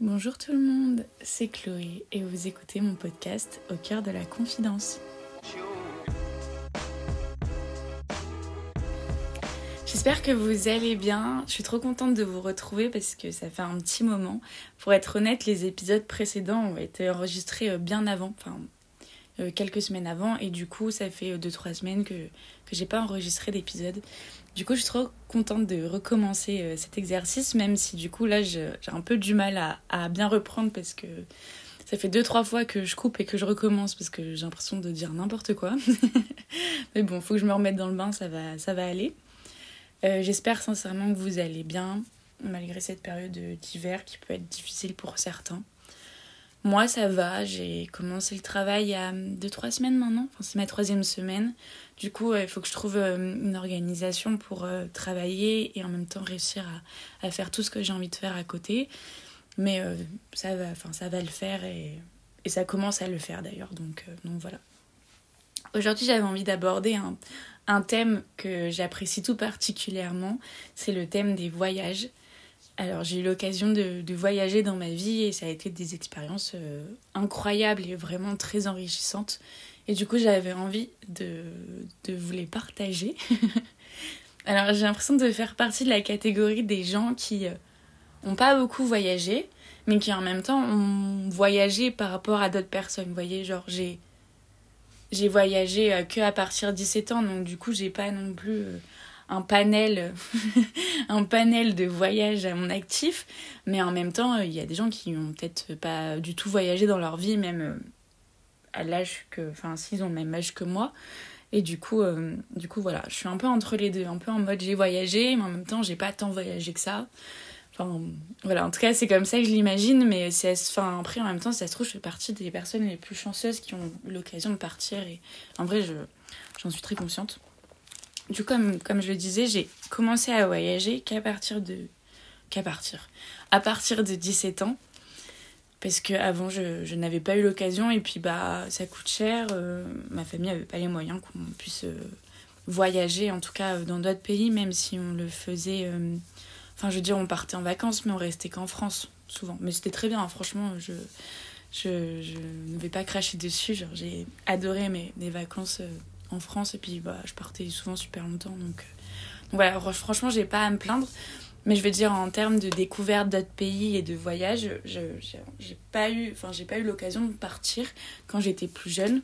Bonjour tout le monde, c'est Chloé et vous écoutez mon podcast Au cœur de la confidence. J'espère que vous allez bien. Je suis trop contente de vous retrouver parce que ça fait un petit moment. Pour être honnête, les épisodes précédents ont été enregistrés euh, bien avant, quelques semaines avant, et du coup, ça fait 2-3 euh, semaines que, que j'ai pas enregistré d'épisode. Du coup, je suis trop contente de recommencer cet exercice, même si du coup, là, j'ai un peu du mal à, bien reprendre parce que ça fait deux trois fois que je coupe et que je recommence parce que j'ai l'impression de dire n'importe quoi. Mais bon, faut que je me remette dans le bain, ça va, ça va aller. Euh, j'espère sincèrement que vous allez bien, malgré cette période d'hiver qui peut être difficile pour certains. Moi, ça va. J'ai commencé le travail il y a 2-3 semaines maintenant. Enfin, c'est ma troisième semaine. Du coup, il faut que je trouve euh, une organisation pour euh, travailler et en même temps réussir à, faire tout ce que j'ai envie de faire à côté. Mais ça, va, ça va le faire et, ça commence à le faire d'ailleurs. Donc, donc voilà. Aujourd'hui, j'avais envie d'aborder un thème que j'apprécie tout particulièrement, c'est le thème des voyages. Alors j'ai eu l'occasion de, voyager dans ma vie et ça a été des expériences euh, incroyables et vraiment très enrichissantes. Et du coup j'avais envie de, de vous les partager. Alors j'ai l'impression de faire partie de la catégorie des gens qui n'ont euh, pas beaucoup voyagé, mais qui en même temps ont voyagé par rapport à d'autres personnes. Vous voyez, genre j'ai j'ai voyagé euh, que à partir de 17 ans, donc du coup, j'ai pas non plus un panel, de voyages à mon actif. Mais en même temps, il y a des gens qui ont peut-être pas du tout voyagé dans leur vie, même euh, à l'âge que. Enfin, s'ils ont le même âge que moi. Et du coup, du coup, voilà, je suis un peu entre les deux, un peu en mode j'ai voyagé, mais en même temps, j'ai pas tant voyagé que ça. Enfin, voilà, en tout cas, c'est comme ça que je l'imagine, mais c'est, enfin, après, en même temps, ça se trouve, je fais partie des personnes les plus chanceuses qui ont l'occasion de partir, et en vrai, je, j'en suis très consciente. Du coup, comme, comme je le disais, j'ai commencé à voyager qu'à partir de. qu'à partir. À partir de 17 ans, parce qu'avant, je, je n'avais pas eu l'occasion, et puis, bah, ça coûte cher, euh, ma famille n'avait pas les moyens qu'on puisse euh, voyager, en tout cas, dans d'autres pays, même si on le faisait. Euh, Enfin, je veux dire, on partait en vacances, mais on restait qu'en France, souvent. Mais c'était très bien, hein. franchement, je, je, je, ne vais pas cracher dessus. Genre, j'ai adoré mes, mes vacances euh, en France, et puis bah, je partais souvent super longtemps. Donc, euh, donc voilà, franchement, j'ai pas à me plaindre. Mais je veux dire, en termes de découverte d'autres pays et de voyage, j'ai pas eu, enfin, j'ai pas eu l'occasion de partir quand j'étais plus jeune.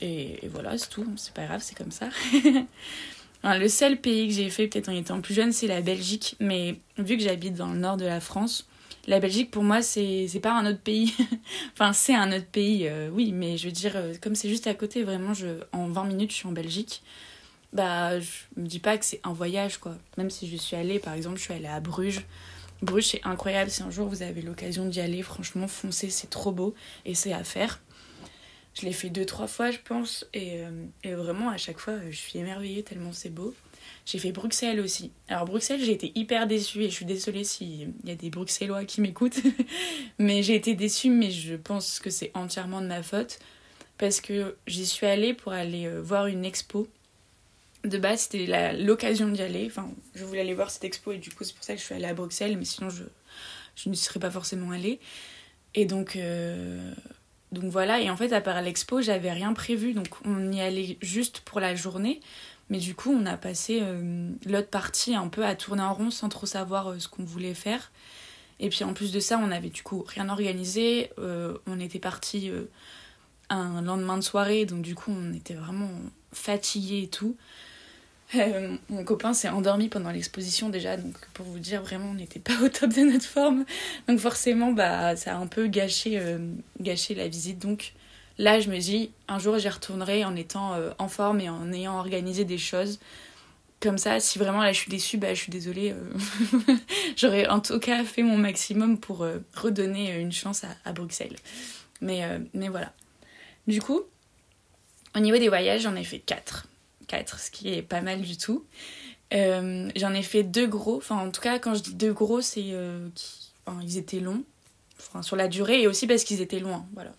Et voilà, c'est tout. C'est pas grave, c'est comme ça. le seul pays que j'ai fait, peut-être en étant plus jeune, c'est la Belgique. Mais vu que j'habite dans le nord de la France, la Belgique, pour moi, c'est pas un autre pays. enfin, c'est un autre pays, euh, oui, mais je veux dire, euh, comme c'est juste à côté, vraiment, je, en 20 minutes, je suis en Belgique. Bah, je me dis pas que c'est un voyage, quoi. Même si je suis allée, par exemple, je suis allée à Bruges. Bruges, c'est incroyable. Si un jour vous avez l'occasion d'y aller, franchement, foncez, c'est trop beau et c'est à faire. Je l'ai fait deux, trois fois, je pense. Et, euh, et, vraiment, à chaque fois, je suis émerveillée tellement c'est beau. J'ai fait Bruxelles aussi. Alors, Bruxelles, j'ai été hyper déçue et je suis désolée s'il y a des Bruxellois qui m'écoutent. mais j'ai été déçue, mais je pense que c'est entièrement de ma faute. Parce que j'y suis allée pour aller euh, voir une expo. De base, c'était l'occasion d'y aller. Enfin, je voulais aller voir cette expo et du coup, c'est pour ça que je suis allée à Bruxelles. Mais sinon, je, ne serais pas forcément allée. Et donc. Euh donc voilà, et en fait, à part l'expo, j'avais rien prévu. Donc on y allait juste pour la journée. Mais du coup, on a passé euh, l'autre partie un peu à tourner en rond sans trop savoir euh, ce qu'on voulait faire. Et puis en plus de ça, on avait du coup rien organisé. Euh, on était parti un lendemain de soirée, donc du coup, on était vraiment fatigués et tout. Mon copain s'est endormi pendant l'exposition déjà, donc pour vous dire vraiment on n'était pas au top de notre forme. Donc forcément bah ça a un peu gâché, gâché la visite. Donc là je me dis un jour j'y retournerai en étant euh, en forme et en ayant organisé des choses. Comme ça, si vraiment là je suis déçue, bah je suis désolée. J'aurais en tout cas fait mon maximum pour redonner une chance à, Bruxelles. Mais, mais voilà. Du coup, au niveau des voyages, j'en ai fait 4 4, ce qui est pas mal du tout. Euh, j'en ai fait deux gros, enfin en tout cas quand je dis deux gros, c'est euh, qu'ils étaient longs, enfin, sur la durée et aussi parce qu'ils étaient loin, voilà.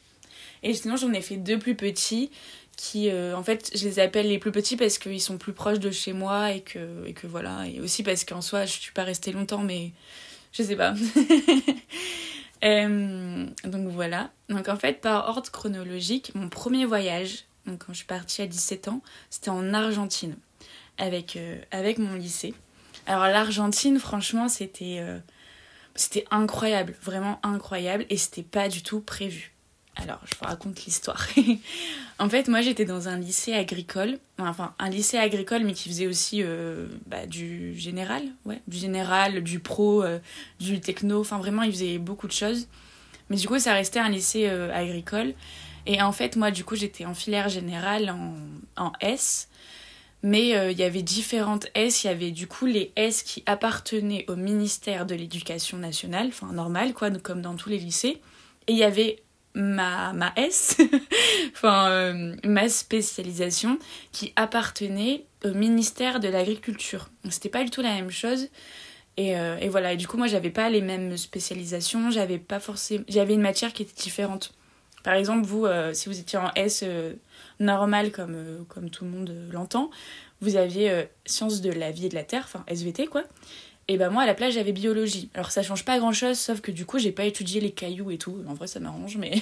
Et sinon j'en ai fait deux plus petits qui, euh, en fait, je les appelle les plus petits parce qu'ils sont plus proches de chez moi et que, et que voilà, et aussi parce qu'en soi je suis pas restée longtemps, mais je sais pas. donc voilà. Donc en fait, par ordre chronologique, mon premier voyage, donc quand je suis partie à 17 ans, c'était en Argentine avec, avec mon lycée. Alors l'Argentine, franchement, c'était c'était incroyable, vraiment incroyable, et c'était pas du tout prévu. Alors, je vous raconte l'histoire. en fait, moi, j'étais dans un lycée agricole, enfin, un lycée agricole, mais qui faisait aussi euh, bah, du général, ouais, du général, du pro, euh, du techno, enfin, vraiment, il faisait beaucoup de choses. Mais du coup, ça restait un lycée euh, agricole. Et en fait, moi, du coup, j'étais en filière générale en, en S. Mais il y avait différentes S. Il y avait du coup les S qui appartenaient au ministère de l'Éducation nationale, enfin normal, quoi, comme dans tous les lycées. Et il y avait ma, ma S, enfin euh, ma spécialisation, qui appartenait au ministère de l'Agriculture. Donc c'était pas du tout la même chose. Et, euh, et voilà, et du coup moi j'avais pas les mêmes spécialisations, j'avais pas forcément... J'avais une matière qui était différente. Par exemple, vous, euh, si vous étiez en S normal comme, comme tout le monde l'entend, vous aviez sciences de la vie et de la terre, enfin SVT quoi. Et ben moi à la place j'avais biologie. Alors ça change pas grand chose sauf que du coup j'ai pas étudié les cailloux et tout. En vrai ça m'arrange mais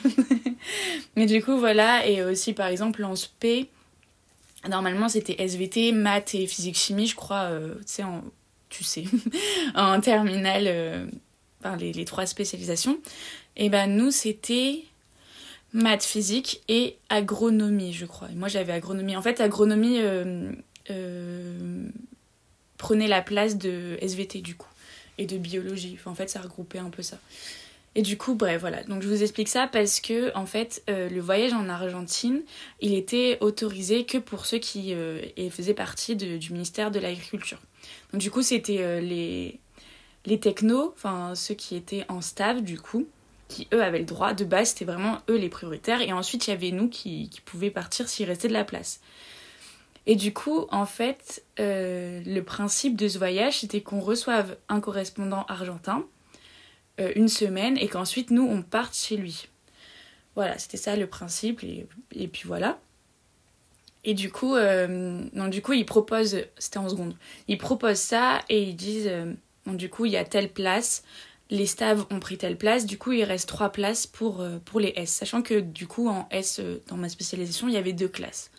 mais du coup voilà et aussi par exemple en SP normalement c'était SVT, maths et physique chimie je crois euh, tu sais en tu sais en terminale euh, enfin, les, les, trois spécialisations. Et ben nous c'était maths physique et agronomie je crois. Et moi j'avais agronomie. En fait agronomie euh, prenait la place de SVT du coup et de biologie. En fait, ça regroupait un peu ça. Et du coup, bref, voilà. Donc, je vous explique ça parce que, en fait, euh, le voyage en Argentine, il était autorisé que pour ceux qui euh, faisaient partie du ministère de l'Agriculture. Donc, du coup, c'était euh, les, les technos, enfin, ceux qui étaient en staff, du coup, qui, eux, avaient le droit. De base, c'était vraiment eux les prioritaires. Et ensuite, il y avait nous qui, qui pouvaient partir s'il restait de la place. Et du coup, en fait, euh, le principe de ce voyage, c'était qu'on reçoive un correspondant argentin euh, une semaine et qu'ensuite, nous, on parte chez lui. Voilà, c'était ça le principe. Et, puis voilà. Et du coup, euh, donc, du coup, ils proposent, c'était en seconde, ils proposent ça et ils disent, du coup, il y a telle place, les staves ont pris telle place, du coup, il reste trois places pour, pour les S. Sachant que, du coup, en S, dans ma spécialisation, il y avait deux classes.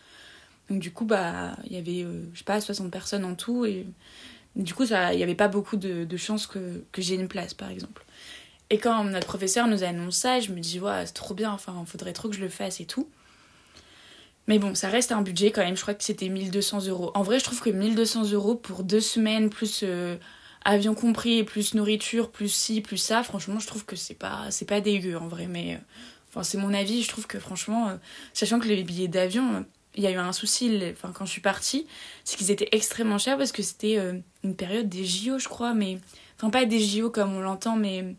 Donc du coup, bah, il y avait, euh, je sais pas, 60 personnes en tout. Et du coup, il n'y avait pas beaucoup de, de chances que, que j'ai une place, par exemple. Et quand notre professeur nous annonce ça, je me dis, ouais, c'est trop bien, enfin, faudrait trop que je le fasse et tout. Mais bon, ça reste un budget quand même, je crois que c'était 1200 euros. En vrai, je trouve que 1200 euros pour deux semaines, plus euh, avion compris, plus nourriture, plus ci, plus ça, franchement, je trouve que c'est pas, pas dégueu en vrai. Mais euh, c'est mon avis, je trouve que franchement, sachant que les billets d'avion, il y a eu un souci enfin, quand je suis partie, c'est qu'ils étaient extrêmement chers parce que c'était euh, une période des JO, je crois, mais. Enfin, pas des JO comme on l'entend, mais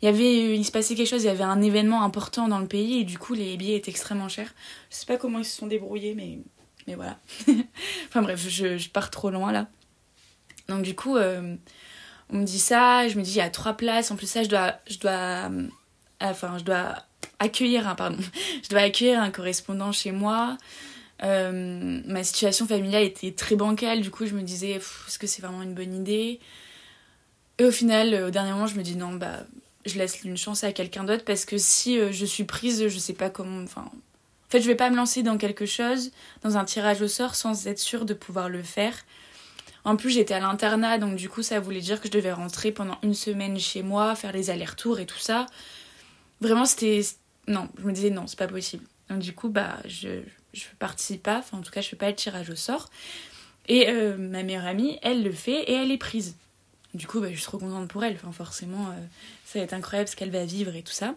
il y avait il se passait quelque chose il y avait un événement important dans le pays et du coup les billets étaient extrêmement chers. Je sais pas comment ils se sont débrouillés mais mais voilà. Enfin bref je, je, pars trop loin là. Donc du coup euh, on me dit ça je me dis il y a trois places. En plus ça je dois je dois euh, enfin je dois accueillir un pardon je dois accueillir un correspondant chez moi euh, ma situation familiale était très bancale, du coup je me disais est-ce que c'est vraiment une bonne idée? Et au final, euh, au dernier moment, je me dis non, bah je laisse une chance à quelqu'un d'autre parce que si euh, je suis prise, je sais pas comment. Enfin, en fait, je vais pas me lancer dans quelque chose, dans un tirage au sort, sans être sûre de pouvoir le faire. En plus, j'étais à l'internat, donc du coup, ça voulait dire que je devais rentrer pendant une semaine chez moi, faire les allers-retours et tout ça. Vraiment, c'était. Non, je me disais non, c'est pas possible. Donc du coup, bah, je, je participe pas, enfin en tout cas je fais pas le tirage au sort. Et euh, ma meilleure amie, elle le fait et elle est prise. Du coup, bah, je suis trop contente pour elle. Forcément, euh, ça va être incroyable ce qu'elle va vivre et tout ça.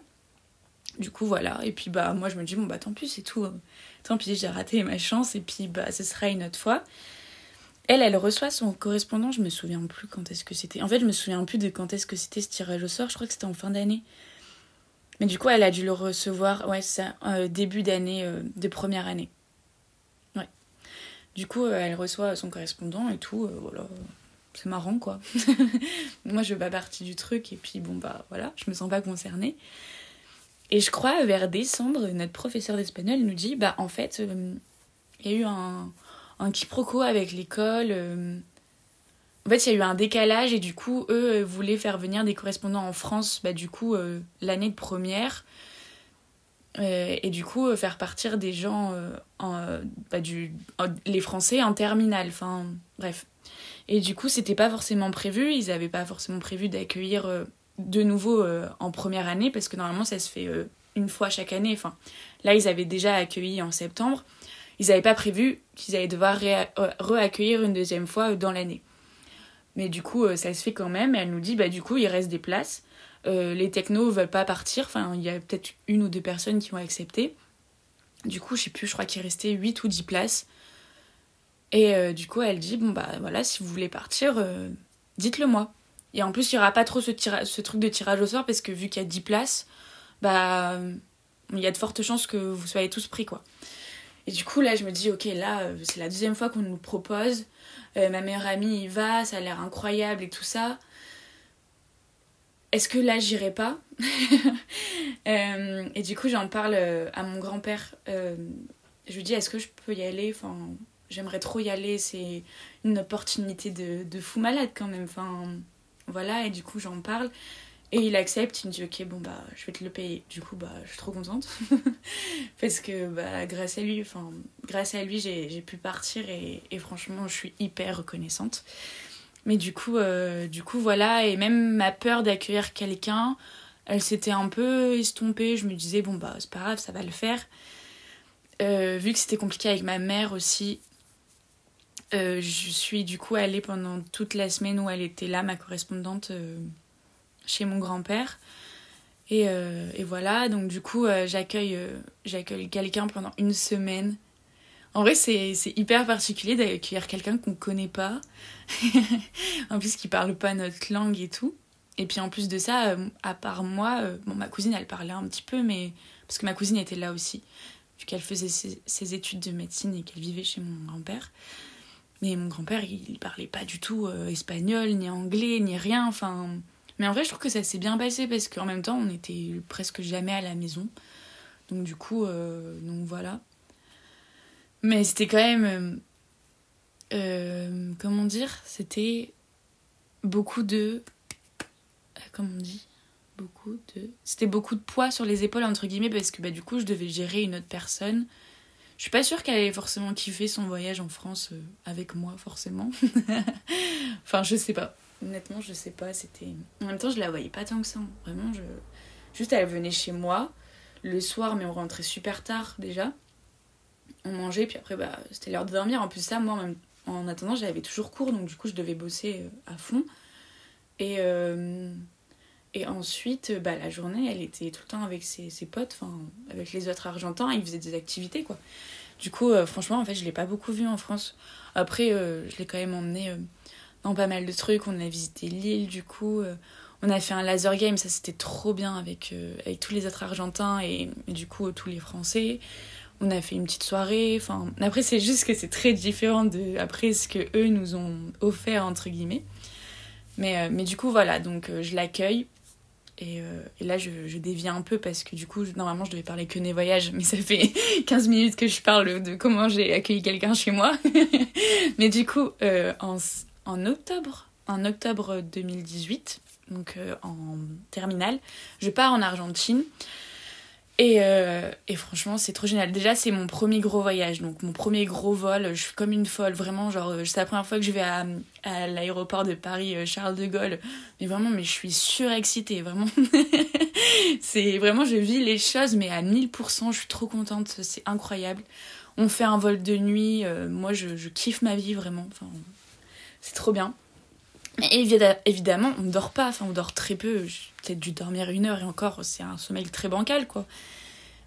Du coup, voilà. Et puis, bah, moi, je me dis, bon, bah, tant pis, c'est tout. Hein. Tant pis, j'ai raté ma chance. Et puis, bah, ce sera une autre fois. Elle, elle reçoit son correspondant. Je me souviens plus quand est-ce que c'était. En fait, je me souviens plus de quand est-ce que c'était ce tirage au sort. Je crois que c'était en fin d'année. Mais du coup, elle a dû le recevoir, ouais, euh, début d'année, euh, de première année. Ouais. Du coup, euh, elle reçoit son correspondant et tout, voilà. C'est marrant, quoi. Moi, je fais pas partie du truc, et puis bon, bah voilà, je me sens pas concernée. Et je crois, vers décembre, notre professeur d'espagnol nous dit, bah en fait, il y a eu un quiproquo avec l'école. En fait, il y a eu un décalage et du coup, eux voulaient faire venir des correspondants en France, bah, du coup, l'année de première. et du coup, faire partir des gens, en, bah, du, les Français en terminale. Enfin, bref. Et du coup, c'était pas forcément prévu. Ils avaient pas forcément prévu d'accueillir de nouveau en première année parce que normalement, ça se fait une fois chaque année. Enfin, là, ils avaient déjà accueilli en septembre. Ils n'avaient pas prévu qu'ils allaient devoir re-accueillir une deuxième fois dans l'année. Mais du coup, euh, ça se fait quand même. Et elle nous dit, bah du coup, il reste des places. Euh, les technos veulent pas partir. Enfin, il y a peut-être une ou deux personnes qui ont accepté. Du coup, je sais plus, je crois qu'il restait 8 ou 10 places. Et euh, du coup, elle dit, bon bah voilà, si vous voulez partir, dites-le moi. Et en plus, il n'y aura pas trop ce, ce truc de tirage au sort parce que vu qu'il y a 10 places, bah il y a de fortes chances que vous soyez tous pris quoi. Et du coup là je me dis ok là euh, c'est la deuxième fois qu'on nous propose, euh, ma meilleure amie y va, ça a l'air incroyable et tout ça. Est-ce que là j'irai pas euh, Et du coup j'en parle à mon grand-père. je lui dis est-ce que je peux y aller? Enfin, J'aimerais trop y aller, c'est une opportunité de, fou malade quand même. Enfin, voilà, et du coup j'en parle. Et il accepte, il me dit ok bon bah je vais te le payer. Du coup bah je suis trop contente parce que bah grâce à lui, enfin grâce à lui j'ai pu partir et, franchement je suis hyper reconnaissante. Mais du coup euh, du coup voilà et même ma peur d'accueillir quelqu'un, elle s'était un peu estompée. Je me disais bon bah c'est pas grave ça va le faire. Euh, vu que c'était compliqué avec ma mère aussi, euh, je suis du coup allée pendant toute la semaine où elle était là ma correspondante chez mon grand-père. Et, euh, et, voilà, donc du coup, euh, j'accueille euh, j'accueille quelqu'un pendant une semaine. En vrai, c'est hyper particulier d'accueillir quelqu'un qu'on connaît pas. en plus, qui parle pas notre langue et tout. Et puis en plus de ça, à part moi, bon, ma cousine, elle parlait un petit peu, mais. Parce que ma cousine était là aussi, vu qu'elle faisait ses, ses, études de médecine et qu'elle vivait chez mon grand-père. Mais mon grand-père, il parlait pas du tout espagnol, ni anglais, ni rien. Enfin mais en vrai, je trouve que ça s'est bien passé parce qu'en même temps, on était presque jamais à la maison. Donc du coup, euh, donc voilà. Mais c'était quand même... Euh, euh, comment dire C'était beaucoup de... Comment on dit Beaucoup de... C'était beaucoup de poids sur les épaules, entre guillemets, parce que bah, du coup, je devais gérer une autre personne. Je suis pas sûre qu'elle ait forcément kiffé son voyage en France avec moi, forcément. enfin, je sais pas. Honnêtement, je sais pas, c'était. En même temps, je la voyais pas tant que ça. Vraiment, je. Juste, elle venait chez moi le soir, mais on rentrait super tard déjà. On mangeait, puis après, bah, c'était l'heure de dormir. En plus, ça, moi, même... en attendant, j'avais toujours cours, donc du coup, je devais bosser euh, à fond. Et, euh... et ensuite, bah, la journée, elle était tout le temps avec ses, potes, enfin, avec les autres Argentins, ils faisaient des activités, quoi. Du coup, euh, franchement, en fait, je l'ai pas beaucoup vue en France. Après, je l'ai quand même emmenée dans pas mal de trucs. On a visité l'île, du coup. Euh, on a fait un laser game, ça c'était trop bien avec, euh, avec tous les autres Argentins et, du coup tous les Français. On a fait une petite soirée. Enfin, après, c'est juste que c'est très différent de après ce que eux nous ont offert, entre guillemets. Mais, euh, mais du coup, voilà, donc je l'accueille. Et, là, je, je dévie un peu parce que du coup, normalement, je devais parler que des voyages, mais ça fait 15 minutes que je parle de comment j'ai accueilli quelqu'un chez moi. mais du coup, en, en octobre, en octobre 2018, donc euh, en terminale. Je pars en Argentine. Et, euh, et franchement, c'est trop génial. Déjà, c'est mon premier gros voyage, donc mon premier gros vol. Je suis comme une folle, vraiment. Genre, euh, c'est la première fois que je vais à, l'aéroport de Paris Charles de Gaulle. Mais vraiment, mais je suis surexcitée, vraiment. c'est vraiment, je vis les choses, mais à 1000%. Je suis trop contente, c'est incroyable. On fait un vol de nuit. moi, je, kiffe ma vie, vraiment. C'est trop bien. Et évidemment, on ne dort pas, enfin on dort très peu, j'ai peut-être dû dormir une heure et encore, c'est un sommeil très bancal quoi.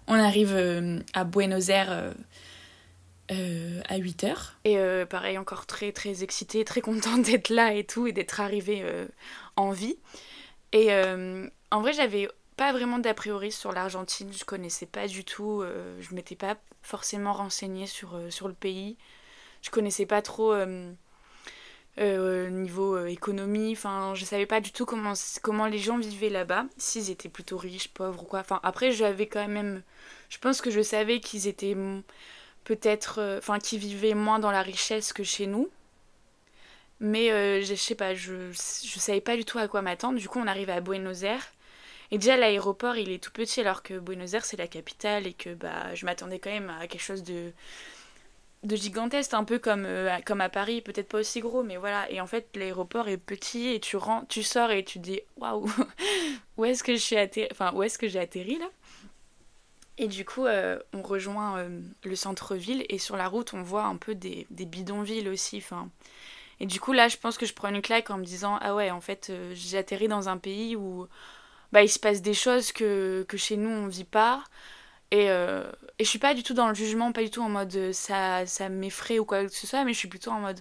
On arrive euh, à Buenos Aires euh, euh, à 8 heures. Et pareil, encore très très excitée, très contente d'être là et tout, et d'être arrivée en vie. Et en vrai, j'avais pas vraiment d'a priori sur l'Argentine, je connaissais pas du tout, je m'étais pas forcément renseignée sur, sur le pays, je connaissais pas trop euh, niveau euh, économie. Enfin, je savais pas du tout comment, comment les gens vivaient là-bas, s'ils étaient plutôt riches, pauvres ou quoi. Enfin, après, j'avais quand même. Je pense que je savais qu'ils étaient peut-être. Euh, enfin, qu'ils vivaient moins dans la richesse que chez nous. Mais je sais pas, je, je savais pas du tout à quoi m'attendre. Du coup, on arrive à Buenos Aires. Et déjà, l'aéroport, il est tout petit, alors que Buenos Aires, c'est la capitale, et que bah, je m'attendais quand même à quelque chose de, de gigantesque, un peu comme, euh, comme à Paris, peut-être pas aussi gros, mais voilà. Et en fait, l'aéroport est petit, et tu, rentres, tu sors et tu dis waouh, où est-ce que Enfin, j'ai atterri là? Et du coup, euh, on rejoint euh, le centre-ville, et sur la route, on voit un peu des, des bidonvilles aussi. Et du coup, là, je pense que je prends une claque en me disant ah ouais, en fait, j'ai atterri dans un pays où bah, il se passe des choses que, que chez nous on vit pas. Et, euh, et je suis pas du tout dans le jugement, pas du tout en mode euh, ça, ça m'effraie ou quoi que ce soit, mais je suis plutôt en mode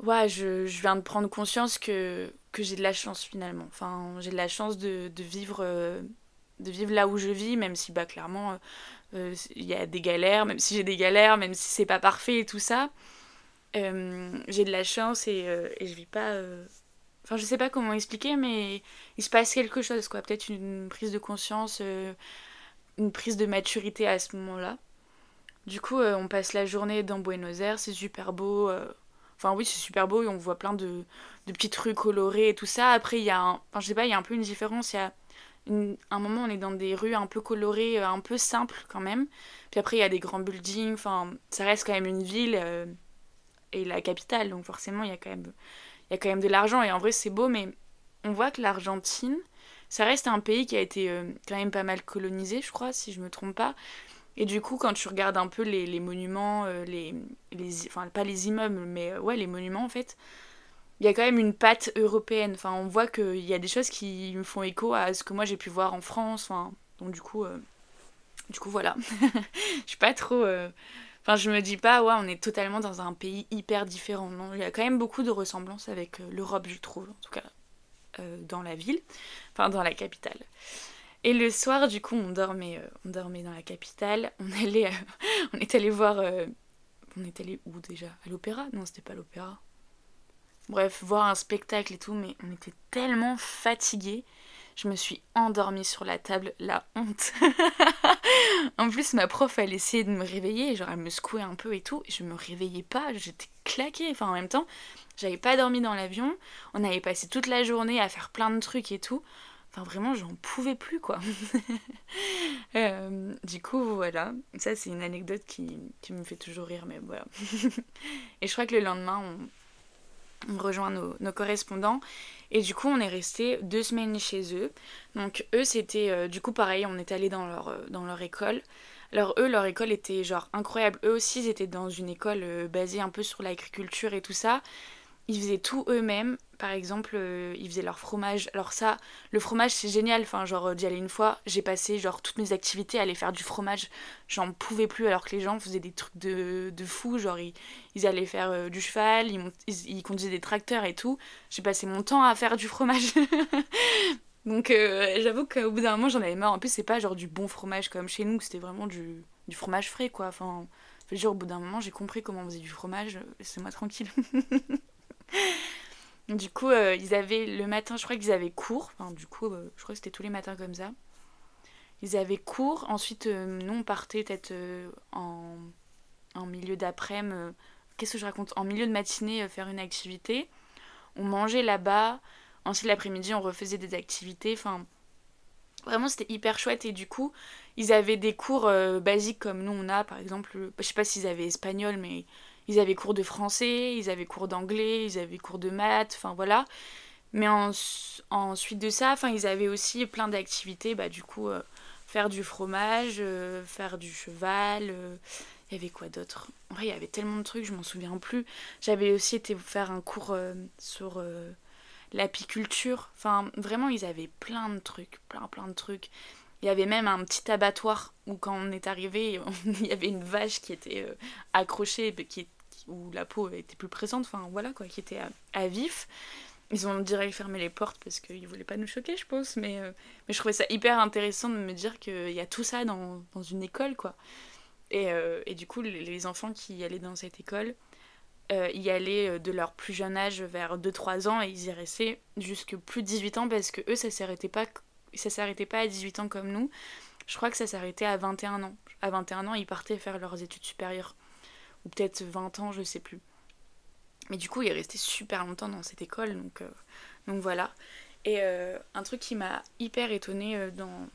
ouais, je, je viens de prendre conscience que, que j'ai de la chance finalement. Enfin, j'ai de la chance de, de vivre, euh, de vivre là où je vis, même si bah, clairement euh, il y a des galères, même si j'ai des galères, même si c'est pas parfait et tout ça. j'ai de la chance et, et je vis pas Enfin, je sais pas comment expliquer, mais il se passe quelque chose, quoi. Peut-être une prise de conscience, euh, une prise de maturité à ce moment-là. Du coup, euh, on passe la journée dans Buenos Aires, c'est super beau. Euh. Enfin, oui, c'est super beau et on voit plein de, de petites rues colorées et tout ça. Après, il y a un. Enfin, je sais pas, il y a un peu une différence. Il y a un moment, on est dans des rues un peu colorées, un peu simples quand même. Puis après, il y a des grands buildings. Enfin, ça reste quand même une ville et la capitale. Donc, forcément, il y a quand même il y a quand même de l'argent et en vrai c'est beau, mais on voit que l'Argentine, ça reste un pays qui a été euh, quand même pas mal colonisé, je crois, si je me trompe pas. Et du coup, quand tu regardes un peu les, monuments, euh, les, les, enfin pas les immeubles, mais euh, ouais, les monuments en fait, il y a quand même une patte européenne. Enfin, on voit qu'il y a des choses qui me font écho à ce que moi j'ai pu voir en France. Enfin, donc du coup, du coup voilà. je suis pas trop Enfin, je me dis pas, ouais, on est totalement dans un pays hyper différent. Non, il y a quand même beaucoup de ressemblances avec l'Europe, je trouve, en tout cas euh, dans la ville, enfin dans la capitale. Et le soir, du coup, on dormait, euh, on dormait dans la capitale. On allait, on est allé voir, on est allé où déjà? À l'opéra? Non, c'était pas l'opéra. Bref, voir un spectacle et tout, mais on était tellement fatigués je me suis endormie sur la table, la honte. en plus, ma prof, elle essayait de me réveiller, genre elle me secouait un peu et tout, et je me réveillais pas, j'étais claquée. Enfin, en même temps, j'avais pas dormi dans l'avion, on avait passé toute la journée à faire plein de trucs et tout. Enfin, vraiment, j'en pouvais plus, quoi. Euh, du coup, voilà. Ça, c'est une anecdote qui, qui, me fait toujours rire, mais voilà. et je crois que le lendemain, on, on rejoint nos, correspondants. Et du coup, on est resté deux semaines chez eux. Donc eux, c'était euh, du coup pareil, on est allé dans leur, euh, dans leur école. Alors eux, leur école était genre incroyable. Eux aussi, ils étaient dans une école euh, basée un peu sur l'agriculture et tout ça ils faisaient tout eux-mêmes. Par exemple, euh, ils faisaient leur fromage. Alors ça, le fromage, c'est génial. Enfin, genre, euh, d'y aller une fois, j'ai passé genre toutes mes activités à aller faire du fromage. J'en pouvais plus alors que les gens faisaient des trucs de, de fou. Genre, ils, ils allaient faire euh, du cheval, ils, ils, conduisaient des tracteurs et tout. J'ai passé mon temps à faire du fromage. Donc, j'avoue qu'au bout d'un moment, j'en avais marre. En plus, c'est pas genre du bon fromage comme chez nous, c'était vraiment du, du fromage frais, quoi. Enfin, je veux dire, au bout d'un moment, j'ai compris comment on faisait du fromage. Laissez-moi tranquille. du coup, euh, ils avaient le matin, je crois qu'ils avaient cours. Enfin, du coup, euh, je crois que c'était tous les matins comme ça. Ils avaient cours. Ensuite, euh, nous, on partait peut-être en, milieu d'après-midi. Qu'est-ce que je raconte? En milieu de matinée, faire une activité. On mangeait là-bas. Ensuite, l'après-midi, on refaisait des activités. Enfin, vraiment, c'était hyper chouette. Et du coup, ils avaient des cours basiques comme nous, on a, par exemple. Je sais pas s'ils avaient espagnol, mais ils avaient cours de français, ils avaient cours d'anglais, ils avaient cours de maths, enfin voilà. Mais en, ensuite de ça, enfin, ils avaient aussi plein d'activités, bah, du coup, euh, faire du fromage, euh, faire du cheval, euh, il y avait quoi d'autre? En vrai, il y avait tellement de trucs, je m'en souviens plus. J'avais aussi été faire un cours sur l'apiculture, enfin, vraiment, ils avaient plein de trucs, plein, plein de trucs. Il y avait même un petit abattoir où quand on est arrivé, il y avait une vache qui était accrochée, qui, où la peau était plus présente, enfin voilà quoi, qui était à, vif. Ils ont direct fermé les portes parce qu'ils voulaient pas nous choquer, je pense, mais, euh, mais je trouvais ça hyper intéressant de me dire qu'il y a tout ça dans, dans une école quoi. Et, euh, et, du coup, les enfants qui allaient dans cette école, euh, y allaient de leur plus jeune âge vers 2-3 ans et ils y restaient jusque plus de 18 ans parce que eux ça s'arrêtait pas ça s'arrêtait pas à 18 ans comme nous. Je crois que ça s'arrêtait à 21 ans. À 21 ans, ils partaient faire leurs études supérieures ou peut-être 20 ans, je sais plus. Mais du coup, il est resté super longtemps dans cette école, donc, donc voilà. Et un truc qui m'a hyper étonnée dans,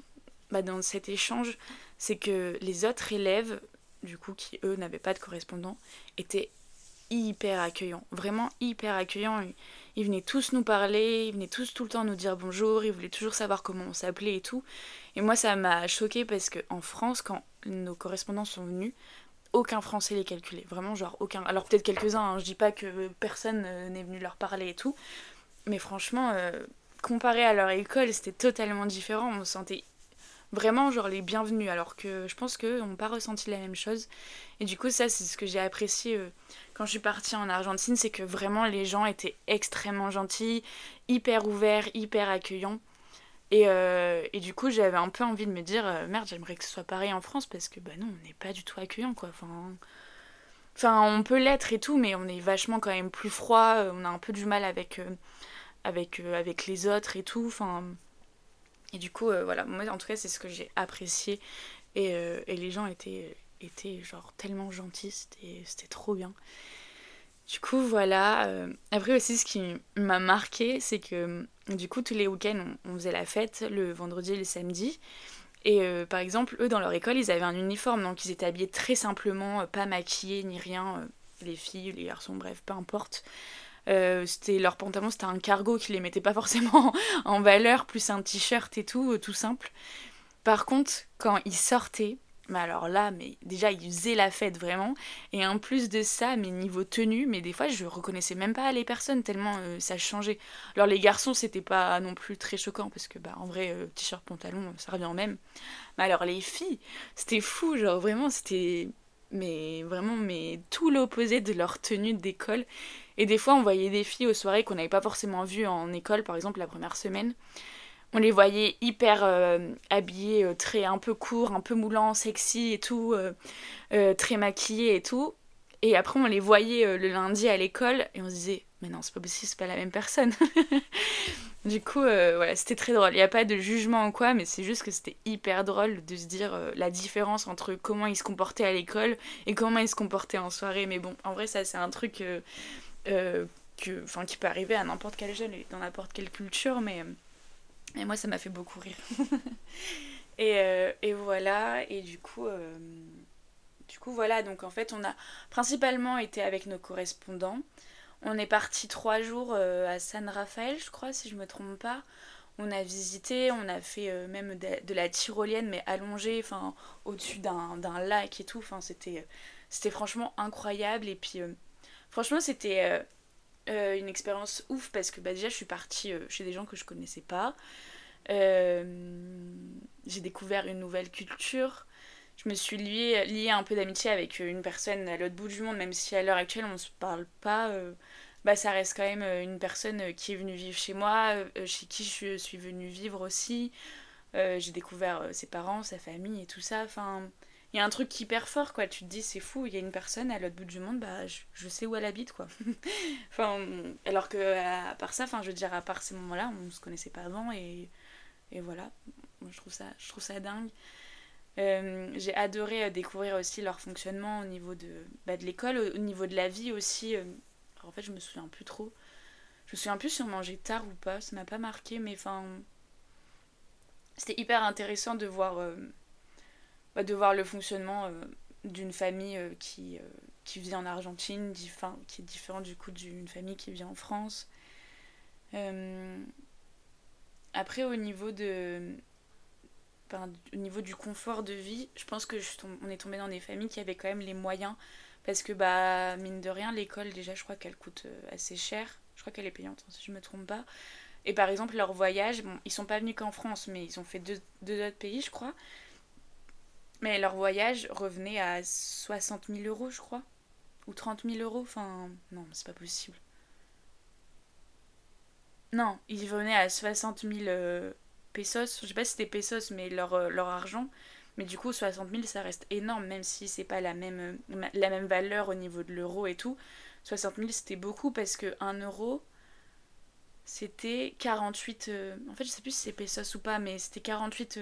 bah, dans cet échange, c'est que les autres élèves, du coup, qui eux n'avaient pas de correspondant, étaient hyper accueillants. Vraiment hyper accueillants. Ils venaient tous nous parler, ils venaient tous tout le temps nous dire bonjour, ils voulaient toujours savoir comment on s'appelait et tout. Et moi, ça m'a choqué parce qu'en France, quand nos correspondants sont venus, aucun français les calculait. Vraiment, genre aucun. Alors peut-être quelques-uns, hein, je dis pas que personne euh, n'est venu leur parler et tout. Mais franchement, euh, comparé à leur école, c'était totalement différent. On se sentait vraiment genre les bienvenus alors que je pense qu'eux n'ont pas ressenti la même chose et du coup ça c'est ce que j'ai apprécié euh, quand je suis partie en Argentine c'est que vraiment les gens étaient extrêmement gentils hyper ouverts hyper accueillants et, euh, et du coup j'avais un peu envie de me dire euh, merde j'aimerais que ce soit pareil en France parce que bah non on n'est pas du tout accueillant quoi enfin enfin on peut l'être et tout mais on est vachement quand même plus froid on a un peu du mal avec avec avec les autres et tout enfin et du coup, euh, voilà, moi en tout cas, c'est ce que j'ai apprécié. Et, euh, et, les gens étaient, étaient genre tellement gentils, c'était trop bien. Du coup, voilà. Euh, après aussi, ce qui m'a marqué, c'est que du coup, tous les week-ends, on, faisait la fête le vendredi et le samedi. Et par exemple, eux, dans leur école, ils avaient un uniforme, donc ils étaient habillés très simplement, pas maquillés ni rien. les filles, les garçons, bref, peu importe. Euh, c'était leur pantalon, c'était un cargo qui les mettait pas forcément en valeur, plus un t-shirt et tout, euh, tout simple. Par contre, quand ils sortaient, mais alors là, mais déjà ils faisaient la fête vraiment. Et en plus de ça, mais niveau tenue, mais des fois je reconnaissais même pas les personnes tellement euh, ça changeait. Alors les garçons, c'était pas non plus très choquant parce que bah en vrai, t-shirt, pantalon, ça revient même. Mais alors les filles, c'était fou, genre vraiment c'était mais vraiment mais tout l'opposé de leur tenue d'école et des fois on voyait des filles aux soirées qu'on n'avait pas forcément vues en école par exemple la première semaine on les voyait hyper euh, habillées euh, très un peu court un peu moulant sexy et tout euh, très maquillées et tout et après on les voyait le lundi à l'école et on se disait mais non c'est pas possible c'est pas la même personne Du coup, voilà, c'était très drôle. Il n'y a pas de jugement ou quoi, mais c'est juste que c'était hyper drôle de se dire la différence entre comment ils se comportaient à l'école et comment ils se comportaient en soirée. Mais bon, en vrai, ça, c'est un truc que, qui peut arriver à n'importe quel jeune et dans n'importe quelle culture, mais et moi, ça m'a fait beaucoup rire. et, et, voilà, et du coup, du coup, voilà, donc en fait, on a principalement été avec nos correspondants. On est parti trois jours euh, à San Rafael, je crois, si je me trompe pas. On a visité, on a fait euh, même de, la tyrolienne, mais allongée, enfin, au-dessus d'un lac et tout. C'était franchement incroyable. Et puis, euh, franchement, c'était une expérience ouf parce que bah, déjà, je suis partie chez des gens que je connaissais pas. J'ai découvert une nouvelle culture je me suis liée, un peu d'amitié avec une personne à l'autre bout du monde, même si à l'heure actuelle on ne se parle pas bah, ça reste quand même euh, une personne euh, qui est venue vivre chez moi, euh, chez qui je suis venue vivre aussi. j'ai découvert ses parents, sa famille et tout ça. Enfin, y a un truc hyper fort, quoi. Tu te dis, c'est fou, il y a une personne à l'autre bout du monde, bah, je, sais où elle habite, quoi. enfin, alors que, à part ça, enfin, je veux dire, à part ces moments-là, on se connaissait pas avant et, et voilà. Je trouve ça, je trouve ça dingue. j'ai adoré découvrir aussi leur fonctionnement au niveau de, bah, de l'école, au, niveau de la vie aussi en fait, je me souviens plus trop. Je me souviens plus si on mangeait tard ou pas, ça m'a pas marqué, mais enfin. C'était hyper intéressant de voir, euh, bah, de voir le fonctionnement euh, d'une famille euh, qui, qui vit en Argentine, qui est différente du coup d'une famille qui vit en France. Après, au niveau de. au niveau du confort de vie, je pense que on est tombé dans des familles qui avaient quand même les moyens parce que, bah, mine de rien, l'école, déjà, je crois qu'elle coûte euh, assez cher. Je crois qu'elle est payante, hein, si je me trompe pas. Et par exemple, leur voyage, bon, ils sont pas venus qu'en France, mais ils ont fait deux, autres pays, je crois. Mais leur voyage revenait à 60 000 euros, je crois. Ou 30 000 euros. Enfin, non, c'est pas possible. Non, ils venaient à 60 000 euh, pesos. Je sais pas si c'était pesos, mais leur, euh, argent. Mais du coup, 60 000, ça reste énorme, même si c'est pas la même, la même valeur au niveau de l'euro et tout. 60 000, c'était beaucoup parce que 1 euro, c'était 48. Euh, en fait, je sais plus si c'est pesos ou pas, mais c'était 48,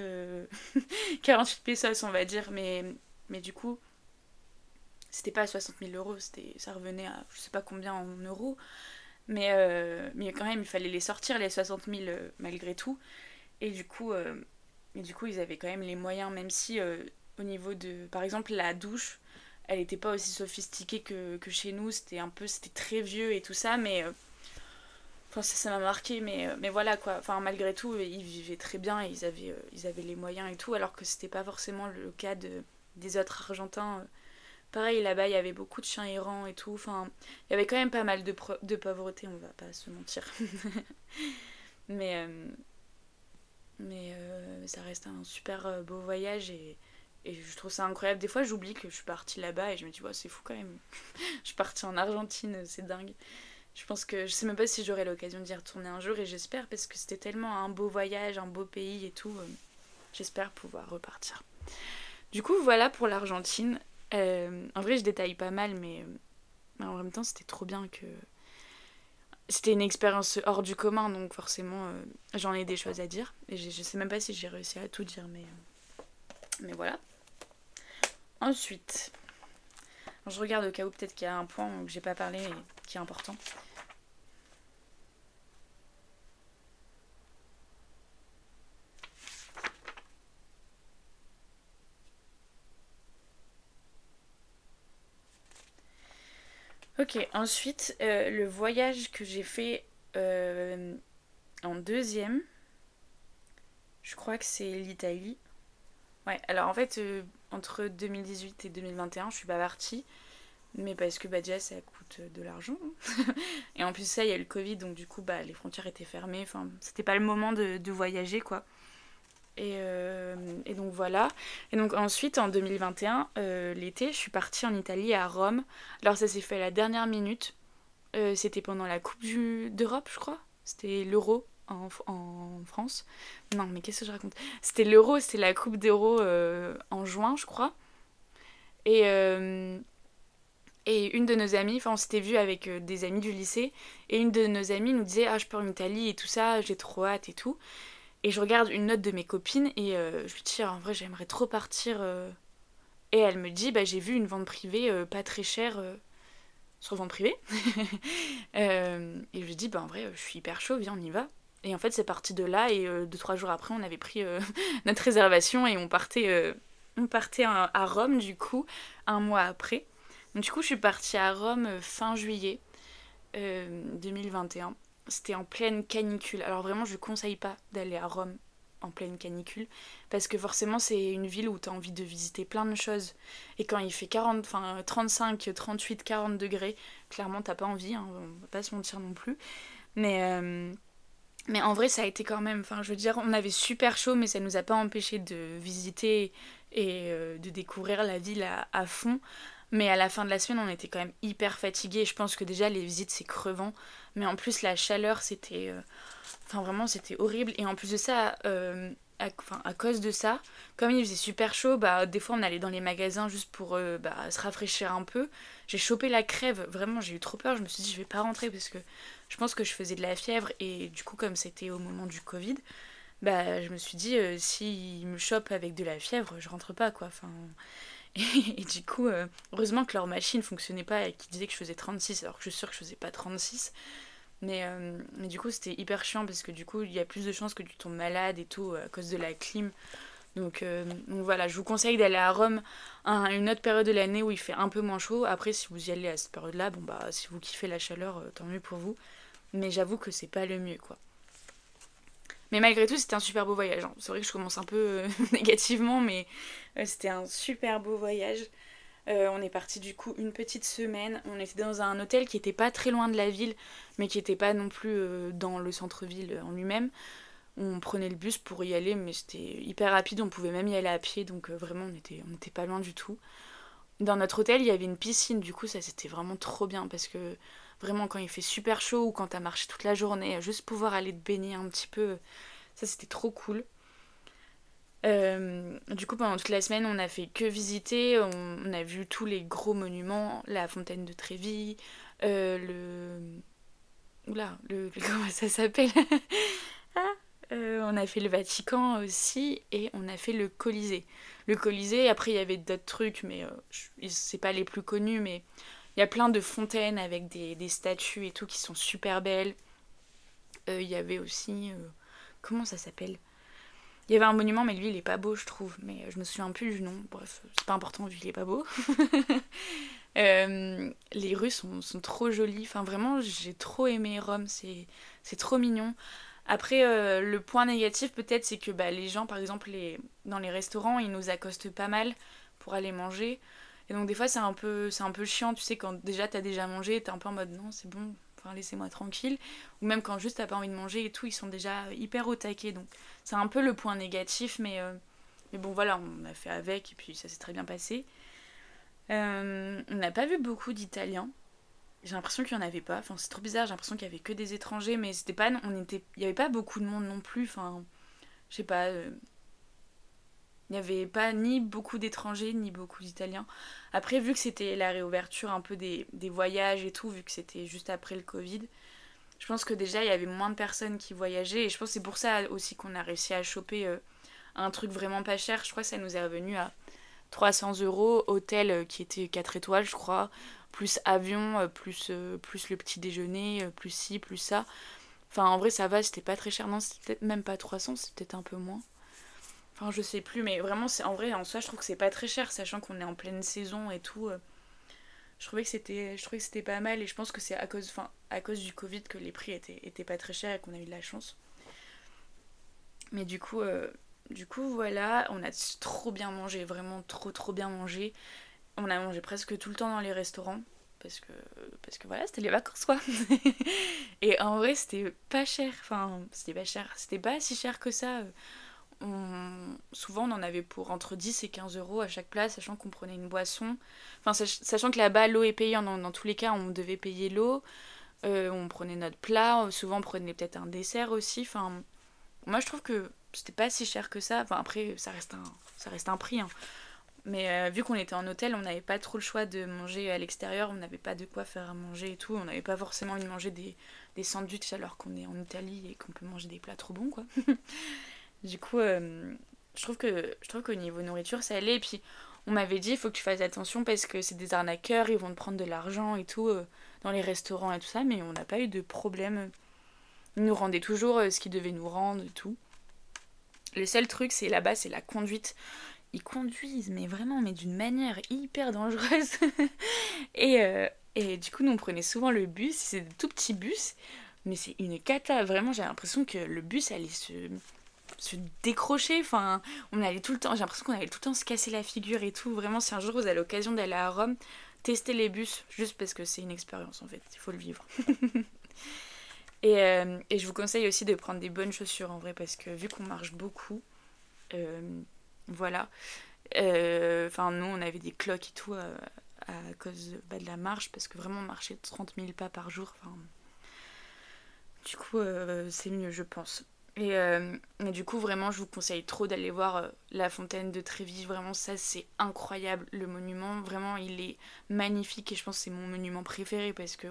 48 euh, pesos, on va dire. Mais, mais du coup, c'était pas 60 000 euros, ça revenait à je sais pas combien en euros. Mais, euh, mais quand même, il fallait les sortir, les 60 000 euh, malgré tout. Et du coup, et du coup, ils avaient quand même les moyens, même si au niveau de. Par exemple, la douche, elle n'était pas aussi sophistiquée que, que chez nous. C'était un peu. C'était très vieux et tout ça, mais. Enfin, ça m'a marqué, mais, mais voilà quoi. Enfin, malgré tout, ils vivaient très bien et ils avaient, ils avaient les moyens et tout, alors que c'était pas forcément le cas de, des autres Argentins Pareil, là-bas, il y avait beaucoup de chiens errants et tout. Enfin, il y avait quand même pas mal de, de pauvreté, on va pas se mentir. mais euh, mais euh, ça reste un super euh, beau voyage et, et je trouve ça incroyable. Des fois, j'oublie que je suis partie là-bas et je me dis, ouais, c'est fou quand même. je suis partie en Argentine, c'est dingue. Je pense que je sais même pas si j'aurai l'occasion d'y retourner un jour et j'espère parce que c'était tellement un beau voyage, un beau pays et tout. j'espère pouvoir repartir. Du coup, voilà pour l'Argentine. Euh, en vrai, je détaille pas mal, mais, en même temps, c'était trop bien que. C'était une expérience hors du commun, donc forcément, euh, j'en ai des choses à dire. Et je sais même pas si j'ai réussi à tout dire, mais, euh, mais voilà. Ensuite, je regarde au cas où peut-être qu'il y a un point que j'ai pas parlé qui est important. Ok, ensuite, euh, le voyage que j'ai fait euh, en deuxième, je crois que c'est l'Italie. Ouais, alors en fait, euh, entre 2018 et 2021, je suis pas partie. Mais parce que bah, déjà, ça coûte de l'argent. et en plus, ça, il y a le Covid, donc du coup, bah, les frontières étaient fermées. Enfin, c'était pas le moment de, de voyager, quoi. Euh, et, donc voilà. Et donc ensuite, en 2021, euh, l'été, je suis partie en Italie, à Rome. Alors ça s'est fait à la dernière minute. Euh, c'était pendant la Coupe d'Europe, je crois. C'était l'Euro en, en, France. Non, mais qu'est-ce que je raconte? C'était l'Euro, c'était la Coupe d'Euro en juin, je crois. Et, et une de nos amies, enfin on s'était vu avec des amis du lycée, et une de nos amies nous disait Ah, je pars en Italie et tout ça, j'ai trop hâte et tout. Et je regarde une note de mes copines et euh, je lui dis en vrai j'aimerais trop partir. Euh. Et elle me dit bah j'ai vu une vente privée euh, pas très chère sur vente privée. et je lui dis bah en vrai je suis hyper chaud, viens on y va. Et en fait c'est parti de là et deux trois jours après on avait pris notre réservation et on partait, on partait à Rome du coup un mois après. Du coup je suis partie à Rome fin juillet 2021 c'était en pleine canicule. Alors vraiment, je conseille pas d'aller à Rome en pleine canicule parce que forcément c'est une ville où tu as envie de visiter plein de choses. Et quand il fait 40 enfin 35 38 40 degrés clairement t'as pas envie hein, on va pas se mentir non plus. Mais euh, mais en vrai ça a été quand même enfin je veux dire on avait super chaud mais ça nous a pas empêché de visiter et euh, de découvrir la ville à fond mais à la fin de la semaine, on était quand même hyper fatigués. Je pense que déjà, les visites, c'est crevant. Mais en plus, la chaleur, c'était. Euh, enfin, vraiment, c'était horrible. Et en plus de ça, euh, à, cause de ça, comme il faisait super chaud, bah, des fois, on allait dans les magasins juste pour euh, bah, se rafraîchir un peu. J'ai chopé la crève. Vraiment, j'ai eu trop peur. Je me suis dit, je vais pas rentrer parce que je pense que je faisais de la fièvre. Et du coup, comme c'était au moment du Covid, bah, je me suis dit, s'il me chope avec de la fièvre, je rentre pas, quoi. Enfin. Et, du coup, euh, heureusement que leur machine fonctionnait pas et qu'ils disaient que je faisais 36, alors que je suis sûre que je faisais pas 36. Mais, euh, mais du coup, c'était hyper chiant parce que du coup, il y a plus de chances que tu tombes malade et tout à cause de la clim. Donc, euh, voilà, je vous conseille d'aller à Rome à une autre période de l'année où il fait un peu moins chaud. Après, si vous y allez à cette période-là, bon bah, si vous kiffez la chaleur, tant mieux pour vous. Mais j'avoue que c'est pas le mieux, quoi. Mais malgré tout, c'était un super beau voyage. Hein. C'est vrai que je commence un peu euh, négativement, mais euh, c'était un super beau voyage. Euh, on est parti du coup une petite semaine. On était dans un hôtel qui était pas très loin de la ville, mais qui était pas non plus dans le centre-ville en lui-même. On prenait le bus pour y aller, mais c'était hyper rapide. On pouvait même y aller à pied, donc vraiment on était, on était pas loin du tout. Dans notre hôtel, il y avait une piscine, du coup ça c'était vraiment trop bien parce que Vraiment, quand il fait super chaud ou quand t'as marché toute la journée, juste pouvoir aller te baigner un petit peu, ça c'était trop cool. Euh, du coup, pendant toute la semaine, on a fait que visiter. On, a vu tous les gros monuments, la fontaine de Trévis, euh, le. Oula, le, comment ça s'appelle? Ah, on a fait le Vatican aussi et on a fait le Colisée. Le Colisée, après il y avait d'autres trucs, mais c'est pas les plus connus, mais il y a plein de fontaines avec des, des, statues et tout qui sont super belles. Il y avait aussi. comment ça s'appelle? Il y avait un monument, mais lui, il est pas beau, je trouve. Mais euh, je me souviens plus du nom. Bref, c'est pas important vu qu'il est pas beau. Euh, les rues sont, trop jolies. Enfin, vraiment, j'ai trop aimé Rome. C'est trop mignon. Après, euh, le point négatif, peut-être, c'est que bah, les gens, par exemple, dans les restaurants, ils nous accostent pas mal pour aller manger. Et donc, des fois, c'est un, peu, un peu chiant. Tu sais, quand déjà t'as déjà mangé, t'es un peu en mode non, c'est bon, laissez-moi tranquille. Ou même quand juste t'as pas envie de manger et tout, ils sont déjà hyper au taquet. Donc c'est un peu le point négatif, mais, euh, mais bon voilà, on a fait avec et puis ça s'est très bien passé. Euh, on n'a pas vu beaucoup d'Italiens. J'ai l'impression qu'il n'y en avait pas. Enfin, c'est trop bizarre, j'ai l'impression qu'il y avait que des étrangers, mais c'était pas. On était. Il n'y avait pas beaucoup de monde non plus. Enfin, je sais pas. Euh, il n'y avait pas ni beaucoup d'étrangers, ni beaucoup d'Italiens. Après, vu que c'était la réouverture un peu des, voyages et tout, vu que c'était juste après le Covid, je pense que déjà il y avait moins de personnes qui voyageaient. Et je pense que c'est pour ça aussi qu'on a réussi à choper euh, un truc vraiment pas cher. Je crois que ça nous est revenu à 300 euros, hôtel euh, qui était 4 étoiles, je crois, plus avion, euh, plus, plus le petit déjeuner, plus ci, plus ça. Enfin, en vrai, ça va, c'était pas très cher. Non, c'était peut-être même pas 300, c'était peut-être un peu moins. Enfin, je sais plus, mais vraiment, c'est en vrai, en soi, je trouve que c'est pas très cher, sachant qu'on est en pleine saison et tout. Euh. Je trouvais que c'était, je trouvais que c'était pas mal, et je pense que c'est à cause, du Covid que les prix étaient, pas très chers et qu'on a eu de la chance. Mais du coup, euh, du coup, voilà, on a trop bien mangé, vraiment trop trop bien mangé. On a mangé presque tout le temps dans les restaurants parce que parce que voilà c'était les vacances quoi et en vrai c'était pas cher enfin c'était pas cher c'était pas si cher que ça souvent on en avait pour entre 10 et 15 euros à chaque place, sachant qu'on prenait une boisson. Enfin, sachant que là-bas, l'eau est payée, dans, tous les cas, on devait payer l'eau. Euh, on prenait notre plat, souvent on prenait peut-être un dessert aussi. Enfin, moi je trouve que c'était pas si cher que ça. Enfin, après, ça reste un, ça reste un prix. Hein. Mais euh, vu qu'on était en hôtel, on n'avait pas trop le choix de manger à l'extérieur, on n'avait pas de quoi faire à manger et tout. On n'avait pas forcément envie de manger des, des sandwichs alors qu'on est en Italie et qu'on peut manger des plats trop bons, quoi. Du coup, euh, je trouve que je trouve qu'au niveau nourriture, ça allait. Et puis, on m'avait dit, il faut que tu fasses attention parce que c'est des arnaqueurs, ils vont te prendre de l'argent et tout euh, dans les restaurants et tout ça. Mais on n'a pas eu de problème. Ils nous rendaient toujours euh, ce qu'ils devaient nous rendre et tout. Le seul truc, c'est là-bas, c'est la conduite. Ils conduisent, mais vraiment, mais d'une manière hyper dangereuse. et, et du coup, nous, on prenait souvent le bus. C'est des tout petits bus. Mais c'est une cata. Vraiment, j'ai l'impression que le bus allait se se décrocher. Enfin, on allait tout le temps, j'ai l'impression qu'on allait tout le temps se casser la figure et tout. Vraiment, si un jour vous avez l'occasion d'aller à Rome, testez les bus, juste parce que c'est une expérience en fait, il faut le vivre. et, euh, et, je vous conseille aussi de prendre des bonnes chaussures en vrai, parce que vu qu'on marche beaucoup, euh, voilà. Euh, enfin, nous, on avait des cloques et tout à cause bah, de la marche, parce que vraiment, on marchait 30 000 pas par jour. Enfin, du coup, c'est mieux, je pense. Euh, et, du coup, vraiment, je vous conseille trop d'aller voir euh, la fontaine de Trévis. Vraiment, ça, c'est incroyable. Le monument, vraiment, il est magnifique. Et je pense que c'est mon monument préféré parce que,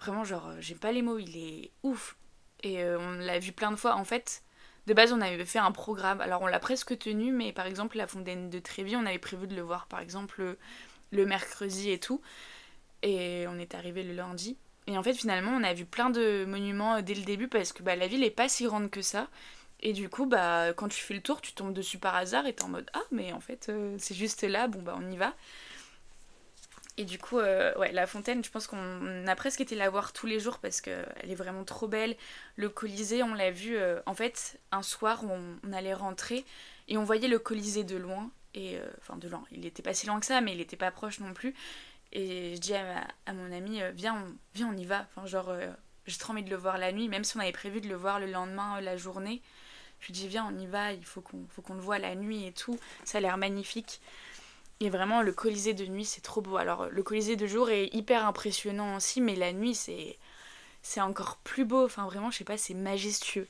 vraiment, genre, euh, j'ai pas les mots, il est ouf. Et on l'a vu plein de fois. En fait, de base, on avait fait un programme. Alors, on l'a presque tenu, mais par exemple, la fontaine de Trévis, on avait prévu de le voir, par exemple, le mercredi et tout. Et on est arrivé le lundi. Et en fait, finalement, on a vu plein de monuments euh, dès le début parce que bah, la ville est pas si grande que ça. Et du coup, bah, quand tu fais le tour, tu tombes dessus par hasard et t'es en mode Ah, mais en fait, euh, c'est juste là, bon, bah, on y va. Et du coup, euh, ouais, la fontaine, je pense qu'on a presque été la voir tous les jours parce qu'elle est vraiment trop belle. Le Colisée, on l'a vu, en fait, un soir où on, allait rentrer et on voyait le Colisée de loin. Et enfin, de loin, il était pas si loin que ça, mais il était pas proche non plus. Et je dis à, mon ami, euh, viens, on, viens, on y va. Enfin, genre, euh, j'ai trop envie de le voir la nuit, même si on avait prévu de le voir le lendemain, euh, la journée. Je lui dis, viens, on y va, il faut qu'on faut le voit la nuit et tout. Ça a l'air magnifique. Et vraiment, le Colisée de nuit, c'est trop beau. Alors, le Colisée de jour est hyper impressionnant aussi, mais la nuit, c'est c'est encore plus beau. Enfin, vraiment, je sais pas, c'est majestueux.